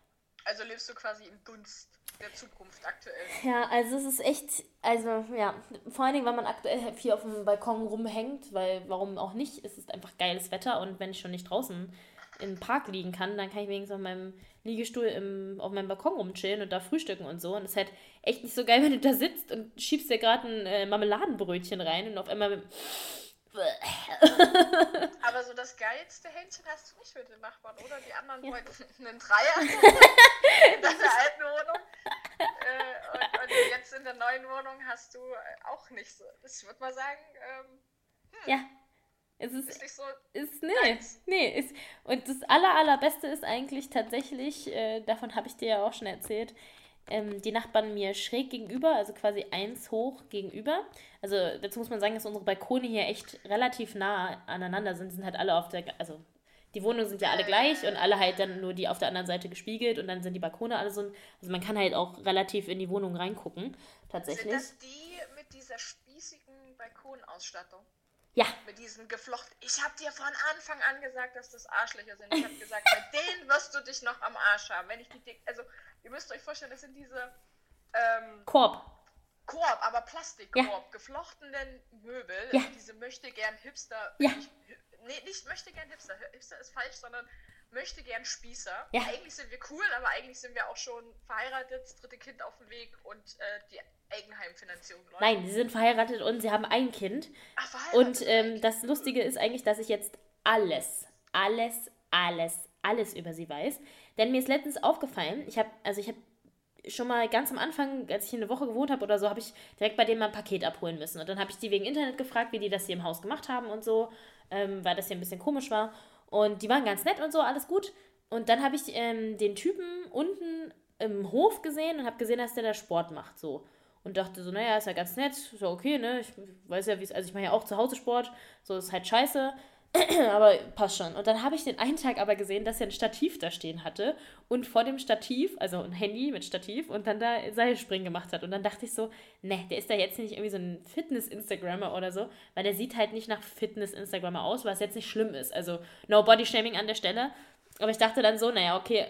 Also lebst du quasi im Dunst der Zukunft aktuell. Ja, also es ist echt, also ja, vor allen Dingen, weil man aktuell viel auf dem Balkon rumhängt, weil warum auch nicht, es ist einfach geiles Wetter und wenn ich schon nicht draußen im Park liegen kann, dann kann ich wenigstens auf meinem Liegestuhl im, auf meinem Balkon rumchillen und da frühstücken und so. Und es ist halt echt nicht so geil, wenn du da sitzt und schiebst dir gerade ein äh, Marmeladenbrötchen rein und auf einmal Aber so das geilste Händchen hast du nicht mit den Nachbarn, oder? Die anderen ja. wollten einen Dreier in deiner alten Wohnung. Äh, und, und, jetzt in der neuen Wohnung hast du auch nicht so. Ich würde mal sagen, ähm, hm, ja. Es ist, ist nicht so. Ist, nee, nee. Ist, und das aller, allerbeste ist eigentlich tatsächlich, äh, davon habe ich dir ja auch schon erzählt, ähm, die Nachbarn mir schräg gegenüber, also quasi eins hoch gegenüber. Also dazu muss man sagen, dass unsere Balkone hier echt relativ nah aneinander sind. Sind halt alle auf der, also die Wohnungen sind ja alle gleich und alle halt dann nur die auf der anderen Seite gespiegelt und dann sind die Balkone alle so. Also man kann halt auch relativ in die Wohnung reingucken, tatsächlich. Sind das die mit dieser spießigen Balkonausstattung? Ja. Mit diesen geflochten. Ich habe dir von Anfang an gesagt, dass das Arschlöcher sind. Ich habe gesagt, mit denen wirst du dich noch am Arsch haben. Wenn ich die, also ihr müsst euch vorstellen, das sind diese ähm, Korb. Korb, aber Plastikkorb, ja. geflochtenen Möbel, ja. diese möchte gern Hipster. Ja. Ich, nee, nicht möchte gern Hipster. Hipster ist falsch, sondern möchte gern Spießer. Ja. Eigentlich sind wir cool, aber eigentlich sind wir auch schon verheiratet, das dritte Kind auf dem Weg und äh, die Eigenheimfinanzierung läuft. Nein, sie sind verheiratet und sie haben ein Kind. Ach, verheiratet. Und ähm, das Lustige ist eigentlich, dass ich jetzt alles, alles, alles, alles über sie weiß. Denn mir ist letztens aufgefallen, ich habe, also ich habe schon mal ganz am Anfang, als ich hier eine Woche gewohnt habe oder so, habe ich direkt bei denen mal ein Paket abholen müssen. Und dann habe ich die wegen Internet gefragt, wie die das hier im Haus gemacht haben und so, ähm, weil das hier ein bisschen komisch war. Und die waren ganz nett und so, alles gut. Und dann habe ich ähm, den Typen unten im Hof gesehen und habe gesehen, dass der da Sport macht, so. Und dachte so, naja, ist ja ganz nett, ist ja okay, ne? Ich weiß ja, wie es, also ich mache ja auch zu Hause Sport, so ist halt scheiße. aber passt schon. Und dann habe ich den einen Tag aber gesehen, dass er ein Stativ da stehen hatte und vor dem Stativ, also ein Handy mit Stativ und dann da Seilspringen gemacht hat. Und dann dachte ich so, ne, der ist da jetzt nicht irgendwie so ein Fitness-Instagrammer oder so, weil der sieht halt nicht nach Fitness-Instagrammer aus, was jetzt nicht schlimm ist. Also no Body-Shaming an der Stelle. Aber ich dachte dann so, naja, okay,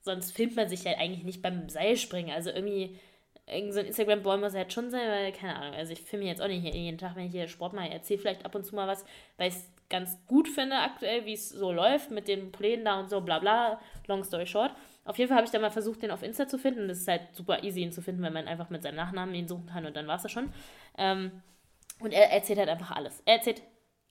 sonst filmt man sich ja eigentlich nicht beim Seilspringen. Also irgendwie irgend so ein Instagram-Boy muss halt schon sein, weil, keine Ahnung, also ich filme jetzt auch nicht jeden Tag, wenn ich hier Sport mache. Erzähle vielleicht ab und zu mal was, weil es ganz gut finde aktuell, wie es so läuft mit den Plänen da und so, bla bla, long story short. Auf jeden Fall habe ich dann mal versucht, den auf Insta zu finden. Das ist halt super easy, ihn zu finden, weil man einfach mit seinem Nachnamen ihn suchen kann und dann war es das schon. Ähm, und er erzählt halt einfach alles. Er erzählt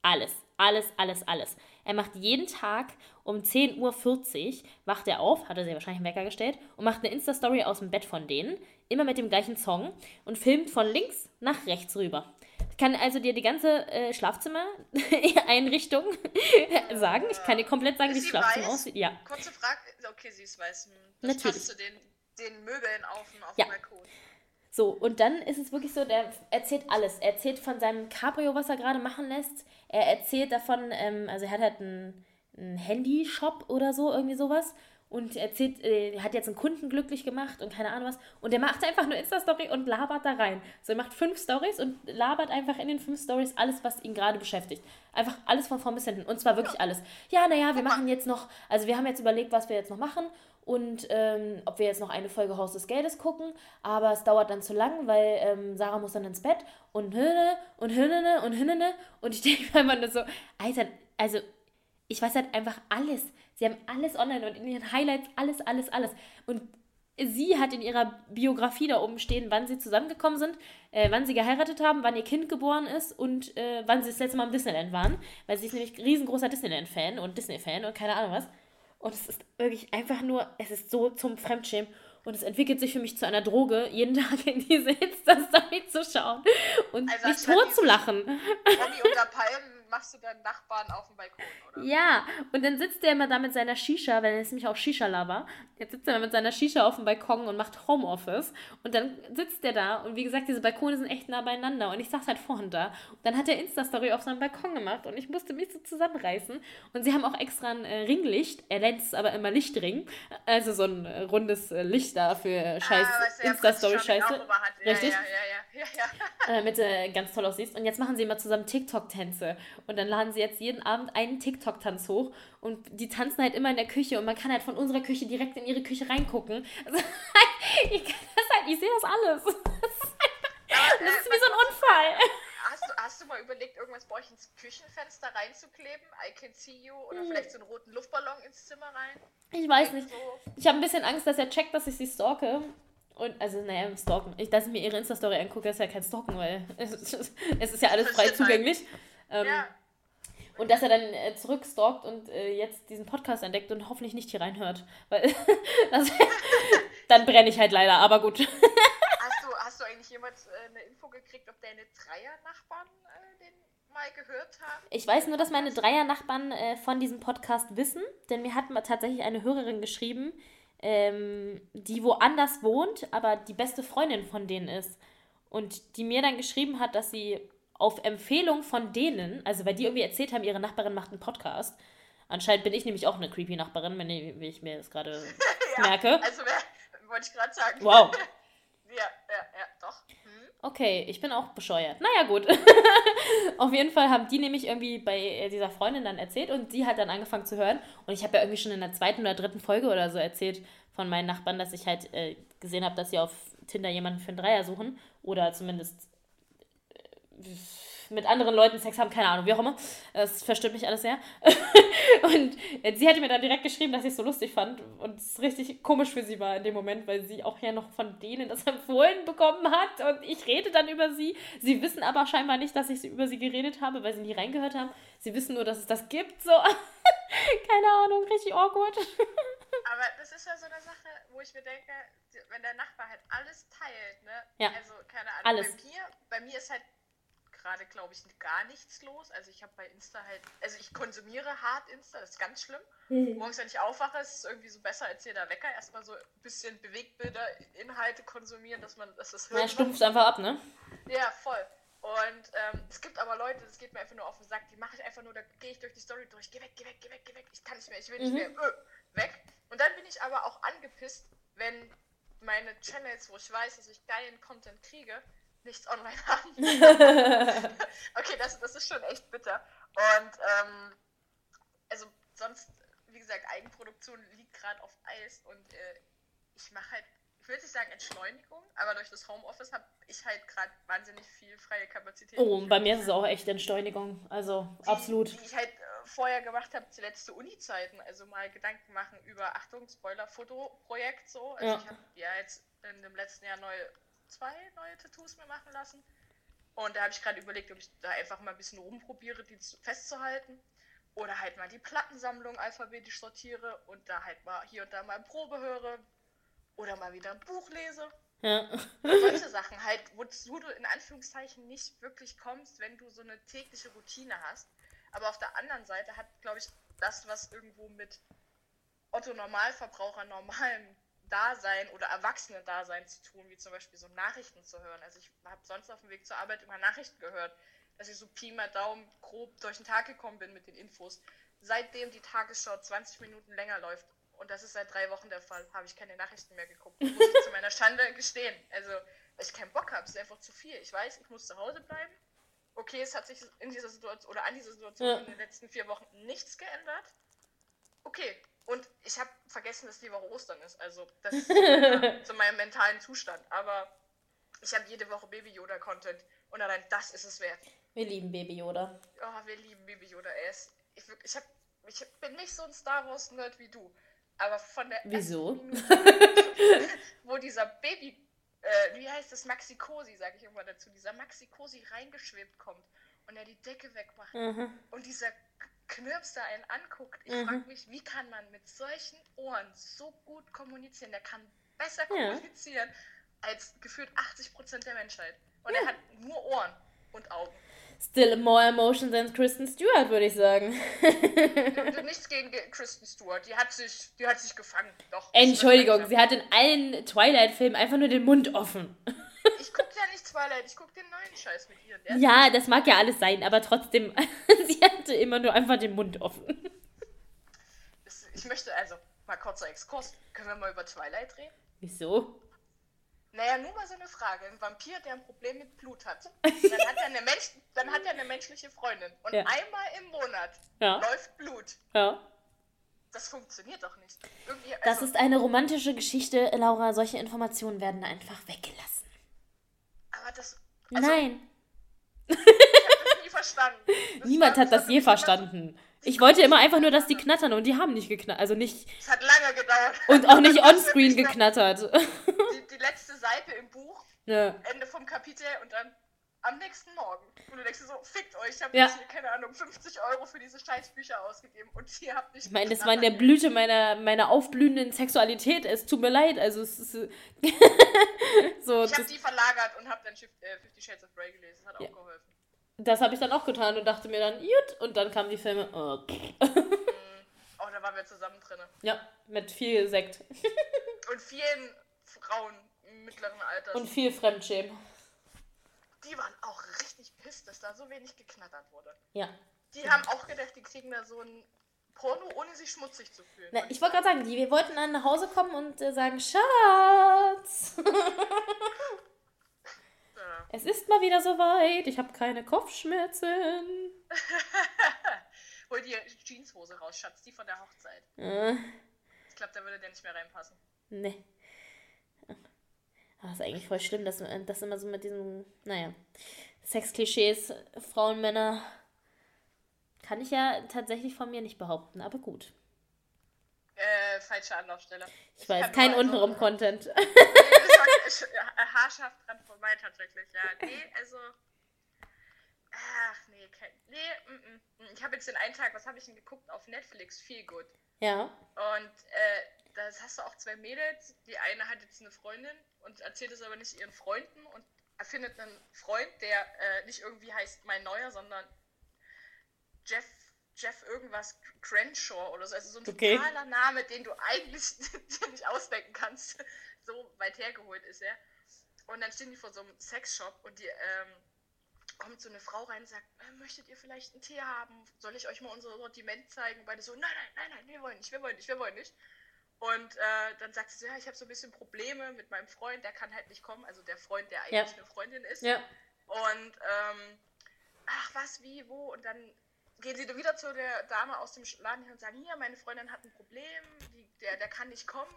alles, alles, alles, alles. Er macht jeden Tag um 10.40 Uhr, wacht er auf, hat er sich wahrscheinlich einen Wecker gestellt, und macht eine Insta-Story aus dem Bett von denen, immer mit dem gleichen Song, und filmt von links nach rechts rüber. Ich kann also dir die ganze äh, Schlafzimmer-Einrichtung sagen. Ich kann dir komplett sagen, wie das Schlafzimmer aussieht. Ja. Kurze Frage, okay, sie ist weiß. Hm, das Natürlich. passt zu den, den Möbeln auf, auf ja. dem Balkon. So, und dann ist es wirklich so, der erzählt alles. Er erzählt von seinem Cabrio, was er gerade machen lässt. Er erzählt davon, ähm, also er hat halt einen, einen Handy-Shop oder so, irgendwie sowas und erzählt, äh, hat jetzt einen Kunden glücklich gemacht und keine Ahnung was. Und der macht einfach nur Insta-Story und labert da rein. So, er macht fünf Stories und labert einfach in den fünf Stories alles, was ihn gerade beschäftigt. Einfach alles von vorn bis hinten. Und zwar wirklich alles. Ja, naja, wir machen jetzt noch, also wir haben jetzt überlegt, was wir jetzt noch machen und ähm, ob wir jetzt noch eine Folge Haus des Geldes gucken, aber es dauert dann zu lang, weil ähm, Sarah muss dann ins Bett und Hünnene und Hünnene und Hünnene und ich denke mir immer nur so, Alter, also ich weiß halt einfach alles. Sie haben alles online und in ihren Highlights alles, alles, alles. Und sie hat in ihrer Biografie da oben stehen, wann sie zusammengekommen sind, äh, wann sie geheiratet haben, wann ihr Kind geboren ist und äh, wann sie das letzte Mal im Disneyland waren. Weil sie ist nämlich riesengroßer Disneyland-Fan und Disney-Fan und keine Ahnung was. Und es ist wirklich einfach nur, es ist so zum Fremdschämen. Und es entwickelt sich für mich zu einer Droge, jeden Tag in diese Insta-Story zu schauen und also mich tot zu lachen. Ronny unter Palmen machst du deinen Nachbarn auf dem Balkon, oder? Ja, und dann sitzt der immer da mit seiner Shisha, weil er ist nämlich auch Shisha-Lover. Jetzt sitzt er mit seiner Shisha auf dem Balkon und macht Homeoffice. Und dann sitzt der da und wie gesagt, diese Balkone sind echt nah beieinander. Und ich saß halt vorhin da. Und dann hat er Insta-Story auf seinem Balkon gemacht und ich musste mich so zusammenreißen. Und sie haben auch extra ein äh,Ringlicht. Er nennt es aber immer Lichtring. Also so ein äh, rundes äh, Licht da für scheiß ah, Insta-Story-Scheiße. Richtig? Ja, ja, ja, ja. Damit du ganz toll aussiehst. Und jetzt machen sie immer zusammen TikTok-Tänze. Und dann laden sie jetzt jeden Abend einen TikTok-Tanz hoch und die tanzen halt immer in der Küche und man kann halt von unserer Küche direkt in ihre Küche reingucken. Also, ich halt, ich sehe das alles. Das ist, wie so ein Unfall. Hast du, hast du mal überlegt, irgendwas bei euch ins Küchenfenster reinzukleben? I can see you? Oder hm. vielleicht so einen roten Luftballon ins Zimmer rein? Ich weiß nicht. Ich habe ein bisschen Angst, dass er checkt, dass ich sie stalke. Und, also, naja, stalken. Ich, dass ich mir ihre Insta-Story angucke, ist ja kein Stalken, weil es, es ist ja alles frei zugänglich. Ähm, ja. Und dass er dann äh, zurückstalkt und äh, jetzt diesen Podcast entdeckt und hoffentlich nicht hier reinhört. Weil das, dann brenne ich halt leider, aber gut. hast, du, hast du eigentlich jemals äh, eine Info gekriegt, ob deine Dreier-Nachbarn äh, den mal gehört haben? Ich weiß nur, dass meine Dreier-Nachbarn äh, von diesem Podcast wissen, denn mir hat tatsächlich eine Hörerin geschrieben, ähm, die woanders wohnt, aber die beste Freundin von denen ist. Und die mir dann geschrieben hat, dass sie auf Empfehlung von denen, also weil die irgendwie erzählt haben, ihre Nachbarin macht einen Podcast. Anscheinend bin ich nämlich auch eine creepy Nachbarin, wenn ich, wie ich mir das gerade ja, merke. Also wollte ich gerade sagen. Wow. ja, ja, ja, doch. Okay, ich bin auch bescheuert. Naja, gut. Auf jeden Fall haben die nämlich irgendwie bei äh, dieser Freundin dann erzählt und sie hat dann angefangen zu hören. Und ich habe ja irgendwie schon in der zweiten oder dritten Folge oder so erzählt von meinen Nachbarn, dass ich halt äh, gesehen habe, dass sie auf Tinder jemanden für einen Dreier suchen. Oder zumindest mit anderen Leuten Sex haben, keine Ahnung, wie auch immer. Das verstört mich alles sehr. und sie hatte mir dann direkt geschrieben, dass ich es so lustig fand und es richtig komisch für sie war in dem Moment, weil sie auch ja noch von denen das empfohlen bekommen hat und ich rede dann über sie. Sie wissen aber scheinbar nicht, dass ich über sie geredet habe, weil sie nie reingehört haben. Sie wissen nur, dass es das gibt, so. keine Ahnung, richtig awkward. aber das ist ja so eine Sache, wo ich mir denke, wenn der Nachbar halt alles teilt, ne? Ja. Also, keine Ahnung, alles. bei mir, bei mir ist halt gerade, glaube ich, gar nichts los. Also ich habe bei Insta halt, also ich konsumiere hart Insta, das ist ganz schlimm. Mhm. Morgens, wenn ich aufwache, ist es irgendwie so besser als jeder Wecker. Erstmal so ein bisschen Bewegbilder, Inhalte konsumieren, dass man, dass das hört. Ja, stumpft einfach ab, ne? Ja, voll. Und ähm, es gibt aber Leute, das geht mir einfach nur auf den Sack, die mache ich einfach nur, da gehe ich durch die Story durch, geh weg, geh weg, geh weg, geh weg, ich kann nicht mehr, ich will nicht mhm. mehr, öh, weg. Und dann bin ich aber auch angepisst, wenn meine Channels, wo ich weiß, dass ich geilen Content kriege, nichts online haben. okay, das, das ist schon echt bitter. Und ähm, also sonst, wie gesagt, Eigenproduktion liegt gerade auf Eis und äh, ich mache halt ich will nicht sagen Entschleunigung, aber durch das Homeoffice habe ich halt gerade wahnsinnig viel freie Kapazität. Oh, bei mir ist es auch echt Entschleunigung. Also, die, absolut. Die ich halt äh, vorher gemacht habe, die letzte Uni-Zeiten. Also mal Gedanken machen über, Achtung, Spoiler-Foto-Projekt so. Also Ja. ich habe ja jetzt in dem letzten Jahr neue, zwei neue Tattoos mir machen lassen. Und da habe ich gerade überlegt, ob ich da einfach mal ein bisschen rumprobiere, die zu- festzuhalten. Oder halt mal die Plattensammlung alphabetisch sortiere und da halt mal hier und da mal Probe höre. Oder mal wieder ein Buch lese. Ja. Solche Sachen halt, wozu du in Anführungszeichen nicht wirklich kommst, wenn du so eine tägliche Routine hast. Aber auf der anderen Seite hat, glaube ich, das, was irgendwo mit Otto Normalverbraucher normalem Dasein oder Erwachsenen-Dasein zu tun, wie zum Beispiel so Nachrichten zu hören. Also ich habe sonst auf dem Weg zur Arbeit immer Nachrichten gehört, dass ich so Pi mal Daumen grob durch den Tag gekommen bin mit den Infos. Seitdem die Tagesschau 20 Minuten länger läuft, und das ist seit drei Wochen der Fall, habe ich keine Nachrichten mehr geguckt. Muss ich zu meiner Schande gestehen. Also, weil ich keinen Bock habe, es ist einfach zu viel. Ich weiß, ich muss zu Hause bleiben. Okay, es hat sich in dieser Situation oder an dieser Situation Ja. in den letzten vier Wochen nichts geändert. Okay, und ich habe vergessen, dass die Woche Ostern ist. Also, das ist zu, meinem mentalen Zustand. Aber ich habe jede Woche Baby Yoda-Content und allein das ist es wert. Wir lieben Baby Yoda. Oh, wir lieben Baby Yoda. Er ist, ich, ich, hab, ich bin nicht so ein Star Wars-Nerd wie du. Aber von der Wieso? Minute, wo dieser Baby, äh, wie heißt das, Maxi-Cosi, sage ich immer dazu, dieser Maxi-Cosi reingeschwebt kommt und er die Decke wegmacht Mhm. und dieser Knirps da einen anguckt. Ich Mhm. frage mich, wie kann man mit solchen Ohren so gut kommunizieren? Der kann besser Ja. kommunizieren als gefühlt 80% der Menschheit. Und er hat nur Ohren und Augen. Still more emotion than Kristen Stewart, würde ich sagen. Nichts gegen Ge- Kristen Stewart. Die hat sich, die hat sich gefangen. Doch. Entschuldigung, sie hat in allen Twilight-Filmen einfach nur den Mund offen. Ich guck ja nicht Twilight, ich guck den neuen Scheiß mit ihr. Ja, das mag ja alles sein, aber trotzdem, sie hatte immer nur einfach den Mund offen. ich möchte also, mal kurzer Exkurs. Können wir mal über Twilight reden? Wieso? Naja, nur mal so eine Frage. Ein Vampir, der ein Problem mit Blut hat, dann hat er eine, Mensch, dann hat er eine menschliche Freundin. Und Ja. einmal im Monat Ja. läuft Blut. Ja. Das funktioniert doch nicht. Irgendwie, Das also, ist eine romantische Geschichte, Laura. Solche Informationen werden einfach weggelassen. Aber das. Also, Nein, Ich hab das nie verstanden. Das niemand hat das hat je verstanden. Ich wollte immer einfach nur, dass die knattern und die haben nicht geknattert. Also nicht. Es hat lange gedauert. Und auch nicht onscreen geknattert. Die, die letzte Seite im Buch ja. Ende vom Kapitel und dann am nächsten Morgen. Und du denkst dir so, fickt euch, ich habe Ja. hier, keine Ahnung, 50 Euro für diese Scheißbücher ausgegeben und ihr habt nicht. Ich meine, das war in der Blüte meiner, meiner aufblühenden Sexualität. Es tut mir leid. Also es ist. so, Ich habe die verlagert und habe dann Shif- äh, Fifty Shades of Grey gelesen. Das hat Ja. auch geholfen. das habe ich dann auch getan und dachte mir dann, gut. Und dann kamen die Filme. Oh, pff. Oh, da waren wir zusammen drin. ja, mit viel Sekt. Und vielen Frauen mittleren Alters. Und viel Fremdschämen. Die waren auch richtig pisst, dass da so wenig geknattert wurde. Ja. Die haben auch gedacht, die kriegen da so ein Porno, ohne sich schmutzig zu fühlen. Na, ich wollte gerade sagen, die, wir wollten dann nach Hause kommen und äh, sagen, Schatz, Ja. es ist mal wieder soweit. Ich habe keine Kopfschmerzen. Hol die Jeanshose raus, Schatz, die von der Hochzeit. Äh, Ich glaube, da würde der nicht mehr reinpassen. ne. Aber ist eigentlich voll schlimm, dass äh, das immer so mit diesen, naja, Sexklischees, Frauen, Männer, kann ich ja tatsächlich von mir nicht behaupten, aber gut. Äh, falsche Anlaufstelle. Ich weiß, kann kein also- untenrum-Content. Nee, das war haarscharf dran vorbei tatsächlich, ja. Nee, also. Ach, nee, kein, nee, mm, mm. ich habe jetzt den einen Tag, was habe ich denn geguckt auf Netflix? Viel gut. ja. Und äh, das hast du auch zwei Mädels. Die eine hat jetzt eine Freundin und erzählt es aber nicht ihren Freunden und erfindet einen Freund, der äh, nicht irgendwie heißt mein Neuer, sondern Jeff, Jeff irgendwas Crenshaw oder so. Also so ein Okay. totaler Name, den du eigentlich dir nicht ausdenken kannst. So weit hergeholt ist er. Und dann stehen die vor so einem Sexshop und die ähm, kommt so eine Frau rein und sagt, äh, möchtet ihr vielleicht einen Tee haben? Soll ich euch mal unser Sortiment zeigen? Beide so, nein, nein, nein, nein, wir wollen nicht, wir wollen nicht, wir wollen nicht. Und äh, dann sagt sie so, ja, ich habe so ein bisschen Probleme mit meinem Freund, der kann halt nicht kommen, also der Freund, der eigentlich Ja. eine Freundin ist. Ja. Und ähm, ach, was, wie, wo? Und dann gehen sie wieder zu der Dame aus dem Laden hin und sagen, hier, meine Freundin hat ein Problem, die, der, der kann nicht kommen.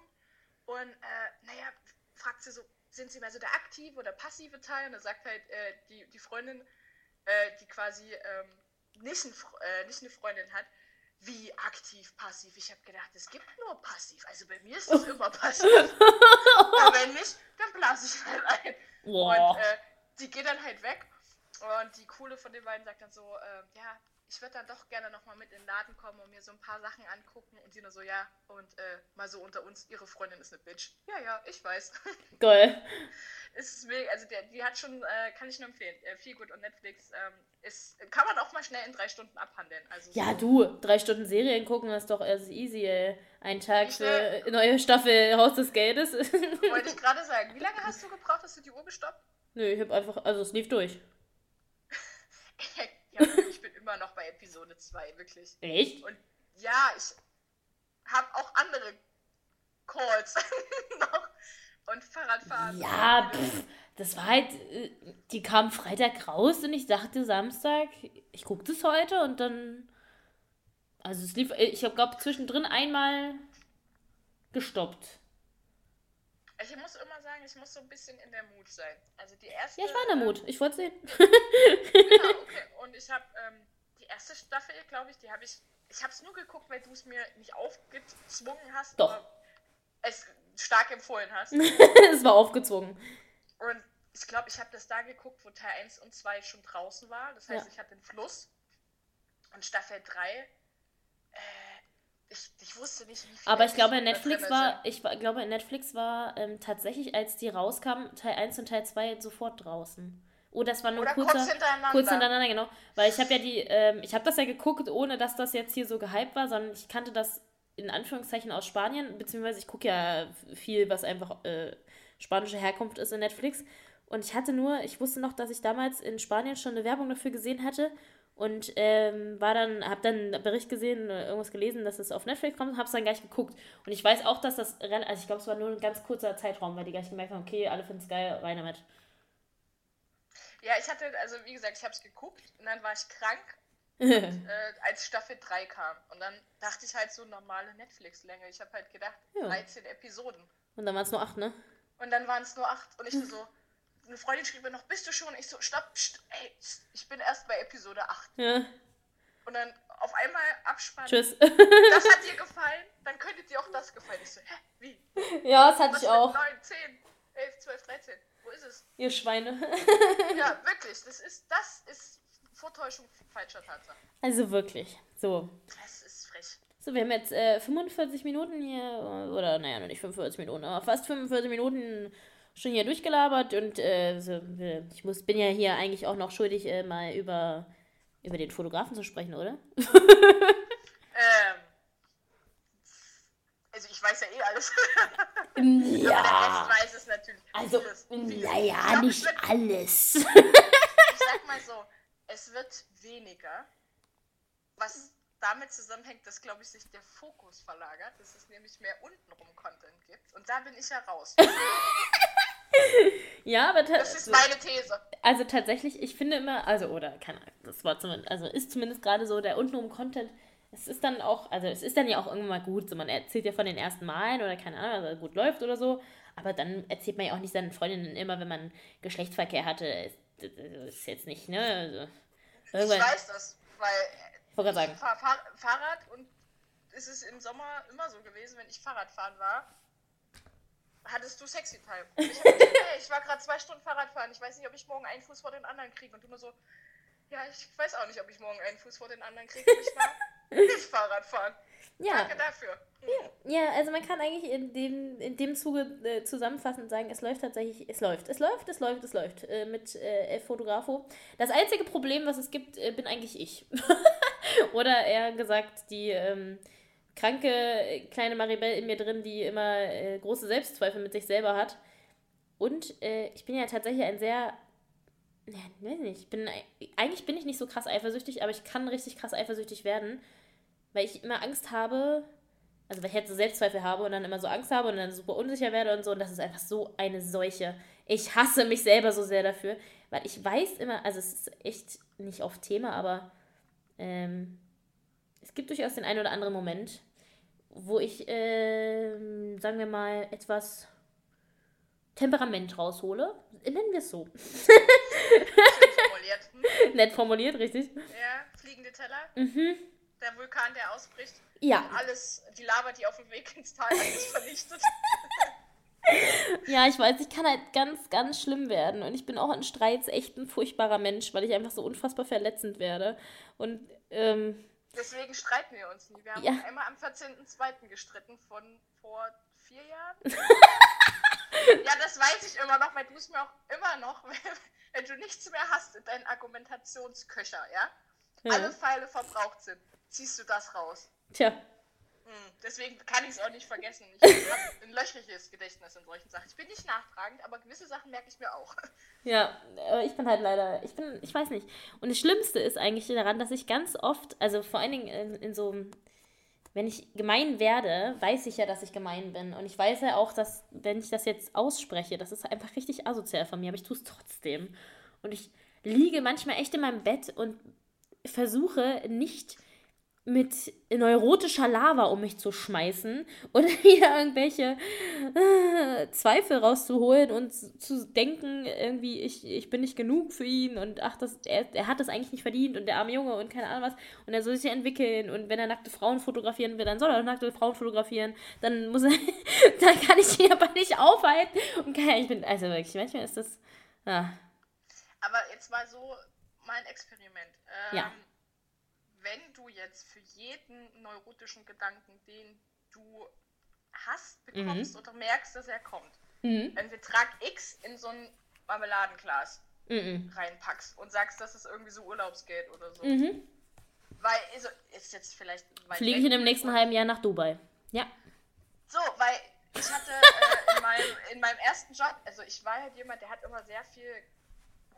Und äh, naja, fragt sie so, sind sie mehr so der aktive oder passive Teil? Und da sagt halt äh, die, die Freundin, äh, die quasi ähm, nicht, ein, äh, nicht eine Freundin hat, wie aktiv, passiv. Ich habe gedacht, es gibt nur passiv. Also bei mir ist es immer passiv. Und wenn nicht, dann blase ich halt ein. Boah. Und äh, die geht dann halt weg. Und die Coole von den beiden sagt dann so, äh, ja, ich würde dann doch gerne nochmal mit in den Laden kommen und mir so ein paar Sachen angucken. Und sie nur so, ja, und äh, mal so unter uns, ihre Freundin ist eine Bitch. Ja, ja, ich weiß. Geil. ist mega, also der, die hat schon, äh, kann ich nur empfehlen, äh, viel gut und Netflix ähm, ist, kann man auch mal schnell in drei Stunden abhandeln. Also Ja, so, du, drei Stunden Serien gucken, das ist doch erst easy, ey. Ein Tag für neue Staffel Haus des Geldes. Wollte ich gerade sagen. Wie lange hast du gebraucht? Hast du die Uhr gestoppt? Nö, ich hab einfach, also es lief durch. immer noch bei Episode 2, wirklich. Echt? Und ja, ich habe auch andere Calls noch. Und Fahrradfahren. Ja, pff, das war halt, äh, die kam Freitag raus und ich dachte Samstag, ich guck das heute und dann, also es lief, ich glaube zwischendrin einmal gestoppt. Ich muss immer sagen, ich muss so ein bisschen in der Mut sein. Also die erste. Ja, ich war in der Mut, ich wollte sehen. Genau, okay. Und ich habe ähm, erste Staffel, glaube ich, die habe ich. Ich habe es nur geguckt, weil du es mir nicht aufgezwungen hast. Doch. aber Es stark empfohlen hast. es war aufgezwungen. Und ich glaube, ich habe das da geguckt, wo Teil 1 und 2 schon draußen war. Das heißt, Ja. ich hatte den Fluss. Und Staffel 3, äh, ich, ich wusste nicht, wie viel. Aber ich glaube, in Netflix war, ich glaube, in Netflix war ähm, tatsächlich, als die rauskamen, Teil 1 und Teil 2 sofort draußen. Oh, das war nur Oder kurzer, kurz hintereinander. kurz hintereinander, genau. Weil ich habe ja die, ähm, ich habe das ja geguckt, ohne dass das jetzt hier so gehypt war, sondern ich kannte das in Anführungszeichen aus Spanien, beziehungsweise ich gucke ja viel, was einfach äh, spanische Herkunft ist in Netflix. Und ich hatte nur, ich wusste noch, dass ich damals in Spanien schon eine Werbung dafür gesehen hatte und ähm, war dann, habe dann einen Bericht gesehen, äh, irgendwas gelesen, dass es auf Netflix kommt, habe es dann gleich geguckt. Und ich weiß auch, dass das, also ich glaube, es war nur ein ganz kurzer Zeitraum, weil die gleich gemerkt haben, okay, alle finden es geil, rein damit. Ja, ich hatte, also wie gesagt, ich habe es geguckt und dann war ich krank, äh, als Staffel 3 kam. Und dann dachte ich halt so normale Netflix-Länge. Ich habe halt gedacht, Ja. 13 Episoden. Und dann waren es nur acht, ne? Und dann waren es nur acht. Und ich so, eine Freundin schrieb mir noch, bist du schon? Ich so, stopp, pst, ey, pst, ich bin erst bei Episode 8. Ja. Und dann auf einmal Abspann. Tschüss. Das hat dir gefallen? Dann könnte dir auch das gefallen. Ich so, hä, wie? ja, das hatte ich auch. 9, 10, 11, 12, 13? Wo ist es? Ihr Schweine. Ja, wirklich. Das ist, das ist Vortäuschung falscher Tatsache. Also wirklich. So. Das ist frech. So, wir haben jetzt äh, 45 Minuten hier, oder naja, noch nicht 45 Minuten, aber fast 45 Minuten schon hier durchgelabert und äh, so, ich muss, bin ja hier eigentlich auch noch schuldig, äh, mal über, über den Fotografen zu sprechen, oder? Ähm. Also ich weiß ja eh alles. Der Ja. Rest weiß es natürlich. Also, Vieles, vieles. naja, glaub, nicht wird, alles. Ich sag mal so, es wird weniger, was damit zusammenhängt, dass, glaube ich, sich der Fokus verlagert, dass es nämlich mehr untenrum Content gibt. Und da bin ich ja raus. Ja, aber Das ist meine These. also tatsächlich, ich finde immer, also, oder keine Ahnung, das war zumindest, also ist zumindest gerade so der untenrum Content, es ist dann auch, also es ist dann ja auch irgendwann mal gut, so man erzählt ja von den ersten Malen oder keine Ahnung, also gut läuft oder so, aber dann erzählt man ja auch nicht seinen Freundinnen immer, wenn man Geschlechtsverkehr hatte, ist, ist jetzt nicht, ne, also, Ich irgendwann, weiß das, weil ich ich sagen, fahr Fahr Fahrrad und es ist im Sommer immer so gewesen, wenn ich Fahrrad fahren war, hattest du Sexy Time. Ich, gesagt, hey, ich war gerade zwei Stunden Fahrrad fahren, ich weiß nicht, ob ich morgen einen Fuß vor den anderen kriege. Und du nur so, ja, ich weiß auch nicht, ob ich morgen einen Fuß vor den anderen kriege. Und ich war nicht Fahrrad fahren. ja, Danke dafür. Hm. ja, also man kann eigentlich in dem, in dem Zuge äh, zusammenfassend sagen, es läuft tatsächlich, es läuft, es läuft, es läuft, es läuft, äh, mit äh, Fotografo. Das einzige Problem, was es gibt, äh, bin eigentlich ich. Oder eher gesagt, die ähm, kranke äh, kleine Maribel in mir drin, die immer äh, große Selbstzweifel mit sich selber hat. Und äh, ich bin ja tatsächlich ein sehr. Ja, weiß nicht, ich bin, eigentlich bin ich nicht so krass eifersüchtig, aber ich kann richtig krass eifersüchtig werden, weil ich immer Angst habe, also weil ich halt so Selbstzweifel habe und dann immer so Angst habe und dann super unsicher werde und so und das ist einfach so eine Seuche. Ich hasse mich selber so sehr dafür, weil ich weiß immer, also es ist echt nicht oft Thema, aber ähm, es gibt durchaus den einen oder anderen Moment, wo ich, ähm, sagen wir mal, etwas Temperament raushole. Nennen wir es so. formuliert. Hm? Nett formuliert, richtig. Ja, fliegende Teller. Mhm. Der Vulkan, der ausbricht. Ja. Alles, die Lava, die auf dem Weg ins Tal alles vernichtet. Ja, ich weiß, ich kann halt ganz, ganz schlimm werden. Und ich bin auch in Streits echt ein furchtbarer Mensch, weil ich einfach so unfassbar verletzend werde. Und ähm, Deswegen streiten wir uns nie. Wir haben Ja. einmal am 14.02. gestritten von vor vier Jahren. ja, das weiß ich immer noch, weil du es mir auch immer noch, wenn du nichts mehr hast in deinen Argumentationsköcher, ja? Ja. Alle Pfeile verbraucht sind, ziehst du das raus. tja, Hm, Deswegen kann ich es auch nicht vergessen. Ich habe ein löchriges Gedächtnis in solchen Sachen. Ich bin nicht nachtragend, aber gewisse Sachen merke ich mir auch. Ja, aber ich bin halt leider, ich bin, ich weiß nicht. Und das Schlimmste ist eigentlich daran, dass ich ganz oft, also vor allen Dingen in, in so, wenn ich gemein werde, weiß ich ja, dass ich gemein bin. Und ich weiß ja auch, dass, wenn ich das jetzt ausspreche, das ist einfach richtig asozial von mir, aber ich tue es trotzdem. Und ich liege manchmal echt in meinem Bett und versuche nicht mit neurotischer Lava um mich zu schmeißen oder wieder irgendwelche äh, Zweifel rauszuholen und zu- denken, irgendwie, ich, ich bin nicht genug für ihn und ach, das, er, er hat das eigentlich nicht verdient und der arme Junge und keine Ahnung was und er soll sich ja entwickeln und wenn er nackte Frauen fotografieren will, dann soll er nackte Frauen fotografieren, dann muss er, dann kann ich ihn aber nicht aufhalten und kann, ich bin, also wirklich, manchmal ist das, ah, Aber jetzt mal so mein Experiment. Ähm, Ja. Wenn du jetzt für jeden neurotischen Gedanken, den du hast, bekommst oder merkst, dass er kommt, mhm, einen Betrag X in so ein Marmeladenglas mhm, reinpackst und sagst, das ist irgendwie so Urlaubsgeld oder so. mhm. Weil, also, ist jetzt vielleicht. Fliege ich in dem nächsten halben Jahr nach Dubai. Ja. So, weil ich hatte äh, in, meinem, in meinem ersten Job, also ich war halt jemand, der hat immer sehr viel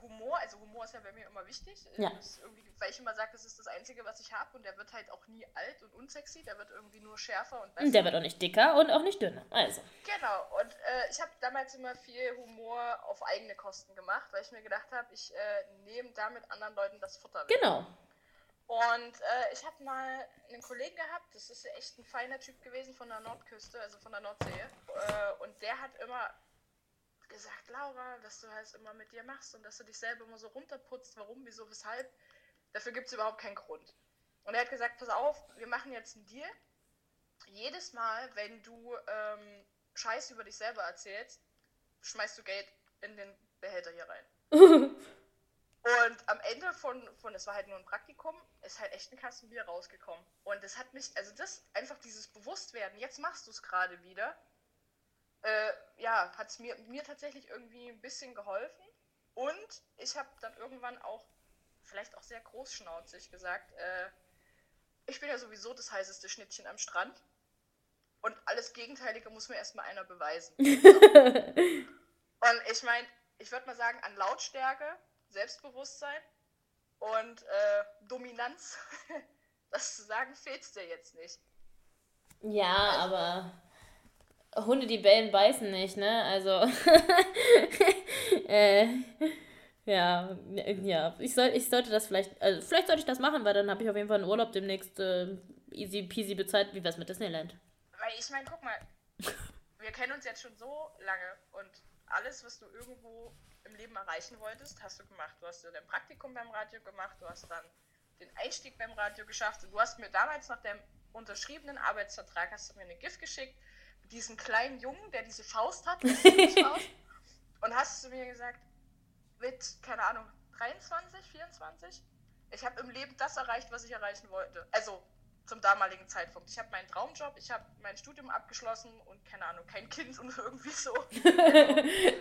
Humor, also Humor ist ja bei mir immer wichtig, Ja. Irgendwie, weil ich immer sage, das ist das Einzige, was ich habe und der wird halt auch nie alt und unsexy, der wird irgendwie nur schärfer und besser. Der wird auch nicht dicker und auch nicht dünner. Also. Genau, und äh, ich habe damals immer viel Humor auf eigene Kosten gemacht, weil ich mir gedacht habe, ich äh, nehme damit anderen Leuten das Futter weg. Genau. Und äh, ich habe mal einen Kollegen gehabt, das ist echt ein feiner Typ gewesen von der Nordküste, also von der Nordsee. Äh, und der hat immer gesagt, Laura, dass du halt immer mit dir machst und dass du dich selber immer so runterputzt, warum, wieso, weshalb. Dafür gibt es überhaupt keinen Grund. Und er hat gesagt, pass auf, wir machen jetzt einen Deal. Jedes Mal, wenn du ähm, Scheiß über dich selber erzählst, schmeißt du Geld in den Behälter hier rein. Und am Ende von, von, es war halt nur ein Praktikum, ist halt echt ein Kasten Bier rausgekommen. Und das hat mich, also das, einfach dieses Bewusstwerden, jetzt machst du es gerade wieder, äh, ja, hat es mir, mir tatsächlich irgendwie ein bisschen geholfen. Und ich habe dann irgendwann auch, vielleicht auch sehr großschnauzig gesagt, äh, ich bin ja sowieso das heißeste Schnittchen am Strand. Und alles Gegenteilige muss mir erstmal einer beweisen. Und ich meine, ich würde mal sagen, an Lautstärke, Selbstbewusstsein und äh, Dominanz, das zu sagen, fehlt dir jetzt nicht. Ja, aber Hunde, die bellen, beißen nicht, ne? Also. äh, ja, ja. Ich, soll, ich sollte das vielleicht. Also vielleicht sollte ich das machen, weil dann habe ich auf jeden Fall einen Urlaub demnächst äh, easy peasy bezahlt. Wie wär's mit Disneyland? Weil ich meine, guck mal, wir kennen uns jetzt schon so lange und alles, was du irgendwo im Leben erreichen wolltest, hast du gemacht. Du hast ja dein Praktikum beim Radio gemacht, du hast dann den Einstieg beim Radio geschafft und du hast mir damals nach dem unterschriebenen Arbeitsvertrag hast du mir eine Gift geschickt mit diesem kleinen Jungen, der diese Faust hat, und hast zu mir gesagt, mit, keine Ahnung, 23, 24, ich habe im Leben das erreicht, was ich erreichen wollte. Also zum damaligen Zeitpunkt. Ich habe meinen Traumjob, ich habe mein Studium abgeschlossen und keine Ahnung, kein Kind und irgendwie so.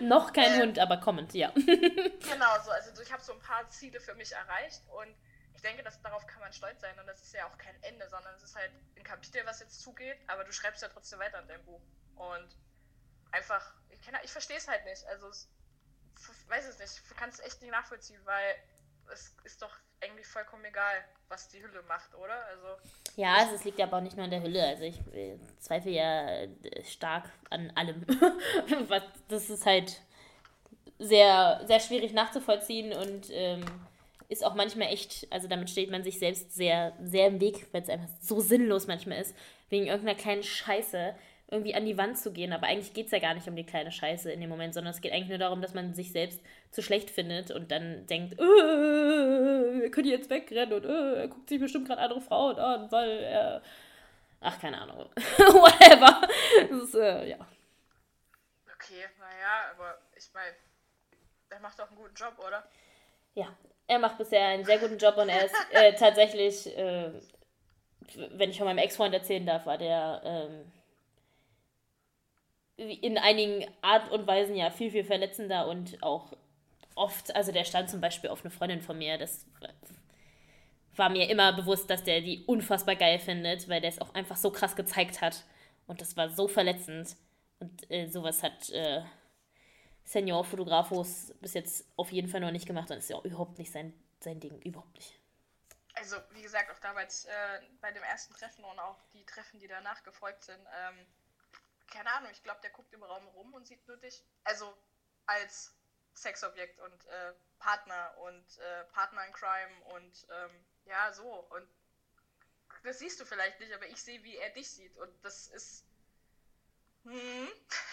Noch kein Äh. Hund, aber kommend, ja. Genau so. Also ich habe so ein paar Ziele für mich erreicht und ich denke, dass darauf kann man stolz sein und das ist ja auch kein Ende, sondern es ist halt ein Kapitel, was jetzt zugeht, aber du schreibst ja trotzdem weiter in deinem Buch. Und einfach, ich, kenn- ich verstehe es halt nicht. Also es, f- weiß es nicht, ich kann es echt nicht nachvollziehen, weil es ist doch eigentlich vollkommen egal, was die Hülle macht, oder? Also Ja, also es liegt ja aber auch nicht nur an der Hülle. Also ich äh, zweifle ja äh, stark an allem. Was- das ist halt sehr, sehr schwierig nachzuvollziehen und ähm, ist auch manchmal echt, also damit steht man sich selbst sehr, sehr im Weg, weil es einfach so sinnlos manchmal ist, wegen irgendeiner kleinen Scheiße irgendwie an die Wand zu gehen. Aber eigentlich geht es ja gar nicht um die kleine Scheiße in dem Moment, sondern es geht eigentlich nur darum, dass man sich selbst zu schlecht findet und dann denkt, äh, wir können jetzt wegrennen und äh, er guckt sich bestimmt gerade andere Frauen an, weil er. Ach, keine Ahnung. Whatever. Das ist, äh, ja. Okay, naja, aber ich meine, der macht doch einen guten Job, oder? Ja, er macht bisher einen sehr guten Job und er ist äh, tatsächlich, äh, wenn ich von meinem Ex-Freund erzählen darf, war der ähm, in einigen Art und Weisen ja viel, viel verletzender und auch oft, also der stand zum Beispiel auf eine Freundin von mir, das war mir immer bewusst, dass der die unfassbar geil findet, weil der es auch einfach so krass gezeigt hat und das war so verletzend und äh, sowas hat äh, Senior Fotografos bis jetzt auf jeden Fall noch nicht gemacht und ist ja auch überhaupt nicht sein, sein Ding, überhaupt nicht. Also, wie gesagt, auch damals äh, bei dem ersten Treffen und auch die Treffen, die danach gefolgt sind, ähm, keine Ahnung, ich glaube, der guckt im Raum rum und sieht nur dich, also als Sexobjekt und äh, Partner und äh, Partner in Crime und ähm, ja, so. Und das siehst du vielleicht nicht, aber ich sehe, wie er dich sieht und das ist. Hm,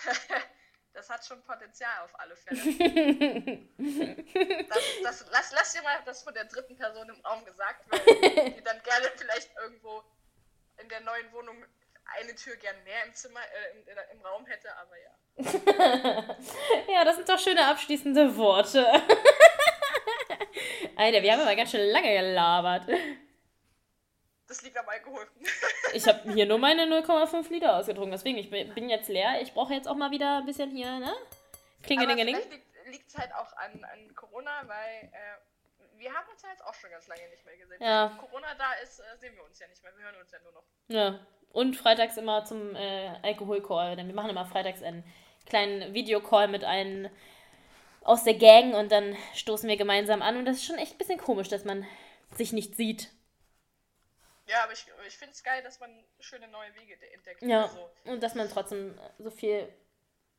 das hat schon Potenzial auf alle Fälle. das, das, lass, lass dir mal das von der dritten Person im Raum gesagt werden, die dann gerne vielleicht irgendwo in der neuen Wohnung eine Tür gern mehr im Zimmer, äh, im, im Raum hätte, aber ja. ja, das sind doch schöne abschließende Worte. Alter, wir haben aber ganz schön lange gelabert. Das liegt am Alkohol. ich habe hier nur meine 0,5 Liter ausgetrunken, deswegen, ich bin jetzt leer. Ich brauche jetzt auch mal wieder ein bisschen hier, ne? Klingelingeling. Liegt es halt auch an, an Corona, weil äh, wir haben uns ja jetzt auch schon ganz lange nicht mehr gesehen. Ja. Wenn Corona da ist, äh, sehen wir uns ja nicht mehr. Wir hören uns ja nur noch. Ja. Und freitags immer zum äh, Alkoholcall. Denn wir machen immer freitags einen kleinen Videocall mit einem aus der Gang und dann stoßen wir gemeinsam an. Und das ist schon echt ein bisschen komisch, dass man sich nicht sieht. Ja, aber ich, ich finde es geil, dass man schöne neue Wege entdeckt. Ja, also. und dass man trotzdem so viel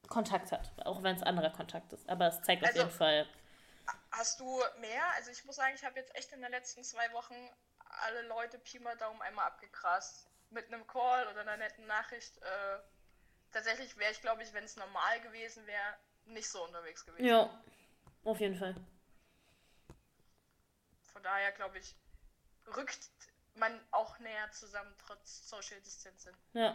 Kontakt hat, auch wenn es anderer Kontakt ist. Aber es zeigt also, auf jeden Fall. Hast du mehr? Also ich muss sagen, ich habe jetzt echt in den letzten zwei Wochen alle Leute Pi mal Daumen einmal abgegrast. Mit einem Call oder einer netten Nachricht. Äh, tatsächlich wäre ich, glaube ich, wenn es normal gewesen wäre, nicht so unterwegs gewesen. Ja, auf jeden Fall. Von daher, glaube ich, rückt man auch näher zusammen, trotz Social Distancing. Ja.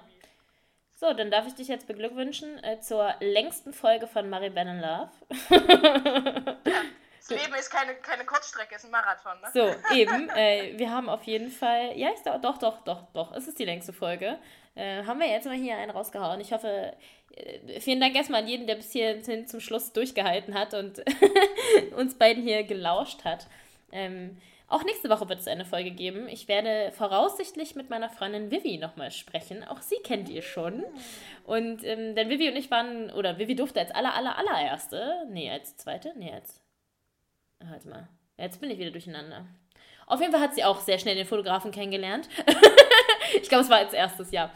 So, dann darf ich dich jetzt beglückwünschen äh, zur längsten Folge von Maribel in Love. ja, das Leben ist keine, keine Kurzstrecke, es ist ein Marathon, ne? So, eben. Äh, wir haben auf jeden Fall, ja, ist, doch, doch, doch, doch, es ist die längste Folge. Äh, haben wir jetzt mal hier einen rausgehauen. Ich hoffe, äh, vielen Dank erstmal an jeden, der bis hierhin zum Schluss durchgehalten hat und uns beiden hier gelauscht hat. Ähm, auch nächste Woche wird es eine Folge geben. Ich werde voraussichtlich mit meiner Freundin Vivi nochmal sprechen. Auch sie kennt ihr schon. Und ähm, denn Vivi und ich waren, oder Vivi durfte als aller, aller, allererste, nee, als zweite, nee, als, warte mal, jetzt bin ich wieder durcheinander. Auf jeden Fall hat sie auch sehr schnell den Fotografen kennengelernt. ich glaube, es war als erstes, ja.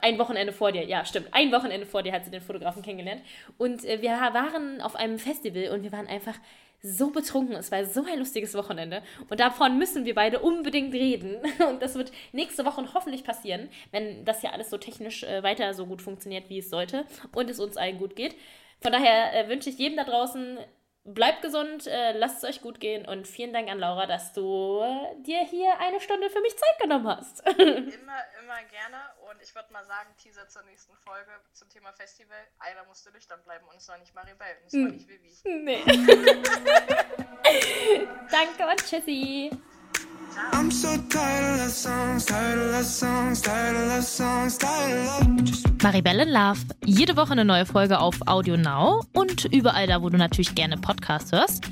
Ein Wochenende vor dir, ja, stimmt. Ein Wochenende vor dir hat sie den Fotografen kennengelernt. Und äh, wir waren auf einem Festival und wir waren einfach so betrunken. Es war so ein lustiges Wochenende. Und davon müssen wir beide unbedingt reden. Und das wird nächste Woche hoffentlich passieren, wenn das ja alles so technisch äh, weiter so gut funktioniert, wie es sollte und es uns allen gut geht. Von daher äh, wünsche ich jedem da draußen, bleibt gesund, äh, lasst es euch gut gehen und vielen Dank an Laura, dass du dir hier eine Stunde für mich Zeit genommen hast. immer, immer gerne und ich würde mal sagen, Teaser zur nächsten Folge zum Thema Festival. Einer musste nüchtern bleiben und es war nicht Maribel und es hm. war nicht Vivi. Nee. Danke und tschüssi. I'm so tired of songs, tired of songs, tired of songs, tired of Maribel in Love. Jede Woche eine neue Folge auf Audio Now und überall da, wo du natürlich gerne Podcasts hörst.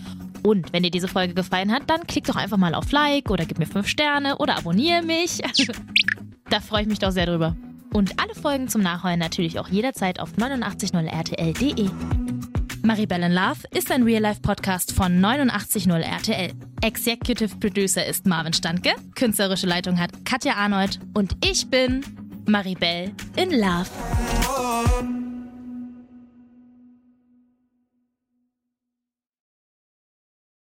Und wenn dir diese Folge gefallen hat, dann klick doch einfach mal auf Like oder gib mir 5 Sterne oder abonniere mich. da freue ich mich doch sehr drüber. Und alle Folgen zum Nachholen natürlich auch jederzeit auf 890rtl.de. Maribel in Love ist ein Real-Life-Podcast von 89.0 RTL. Executive Producer ist Marvin Standke, künstlerische Leitung hat Katja Arnold und ich bin Maribel in Love.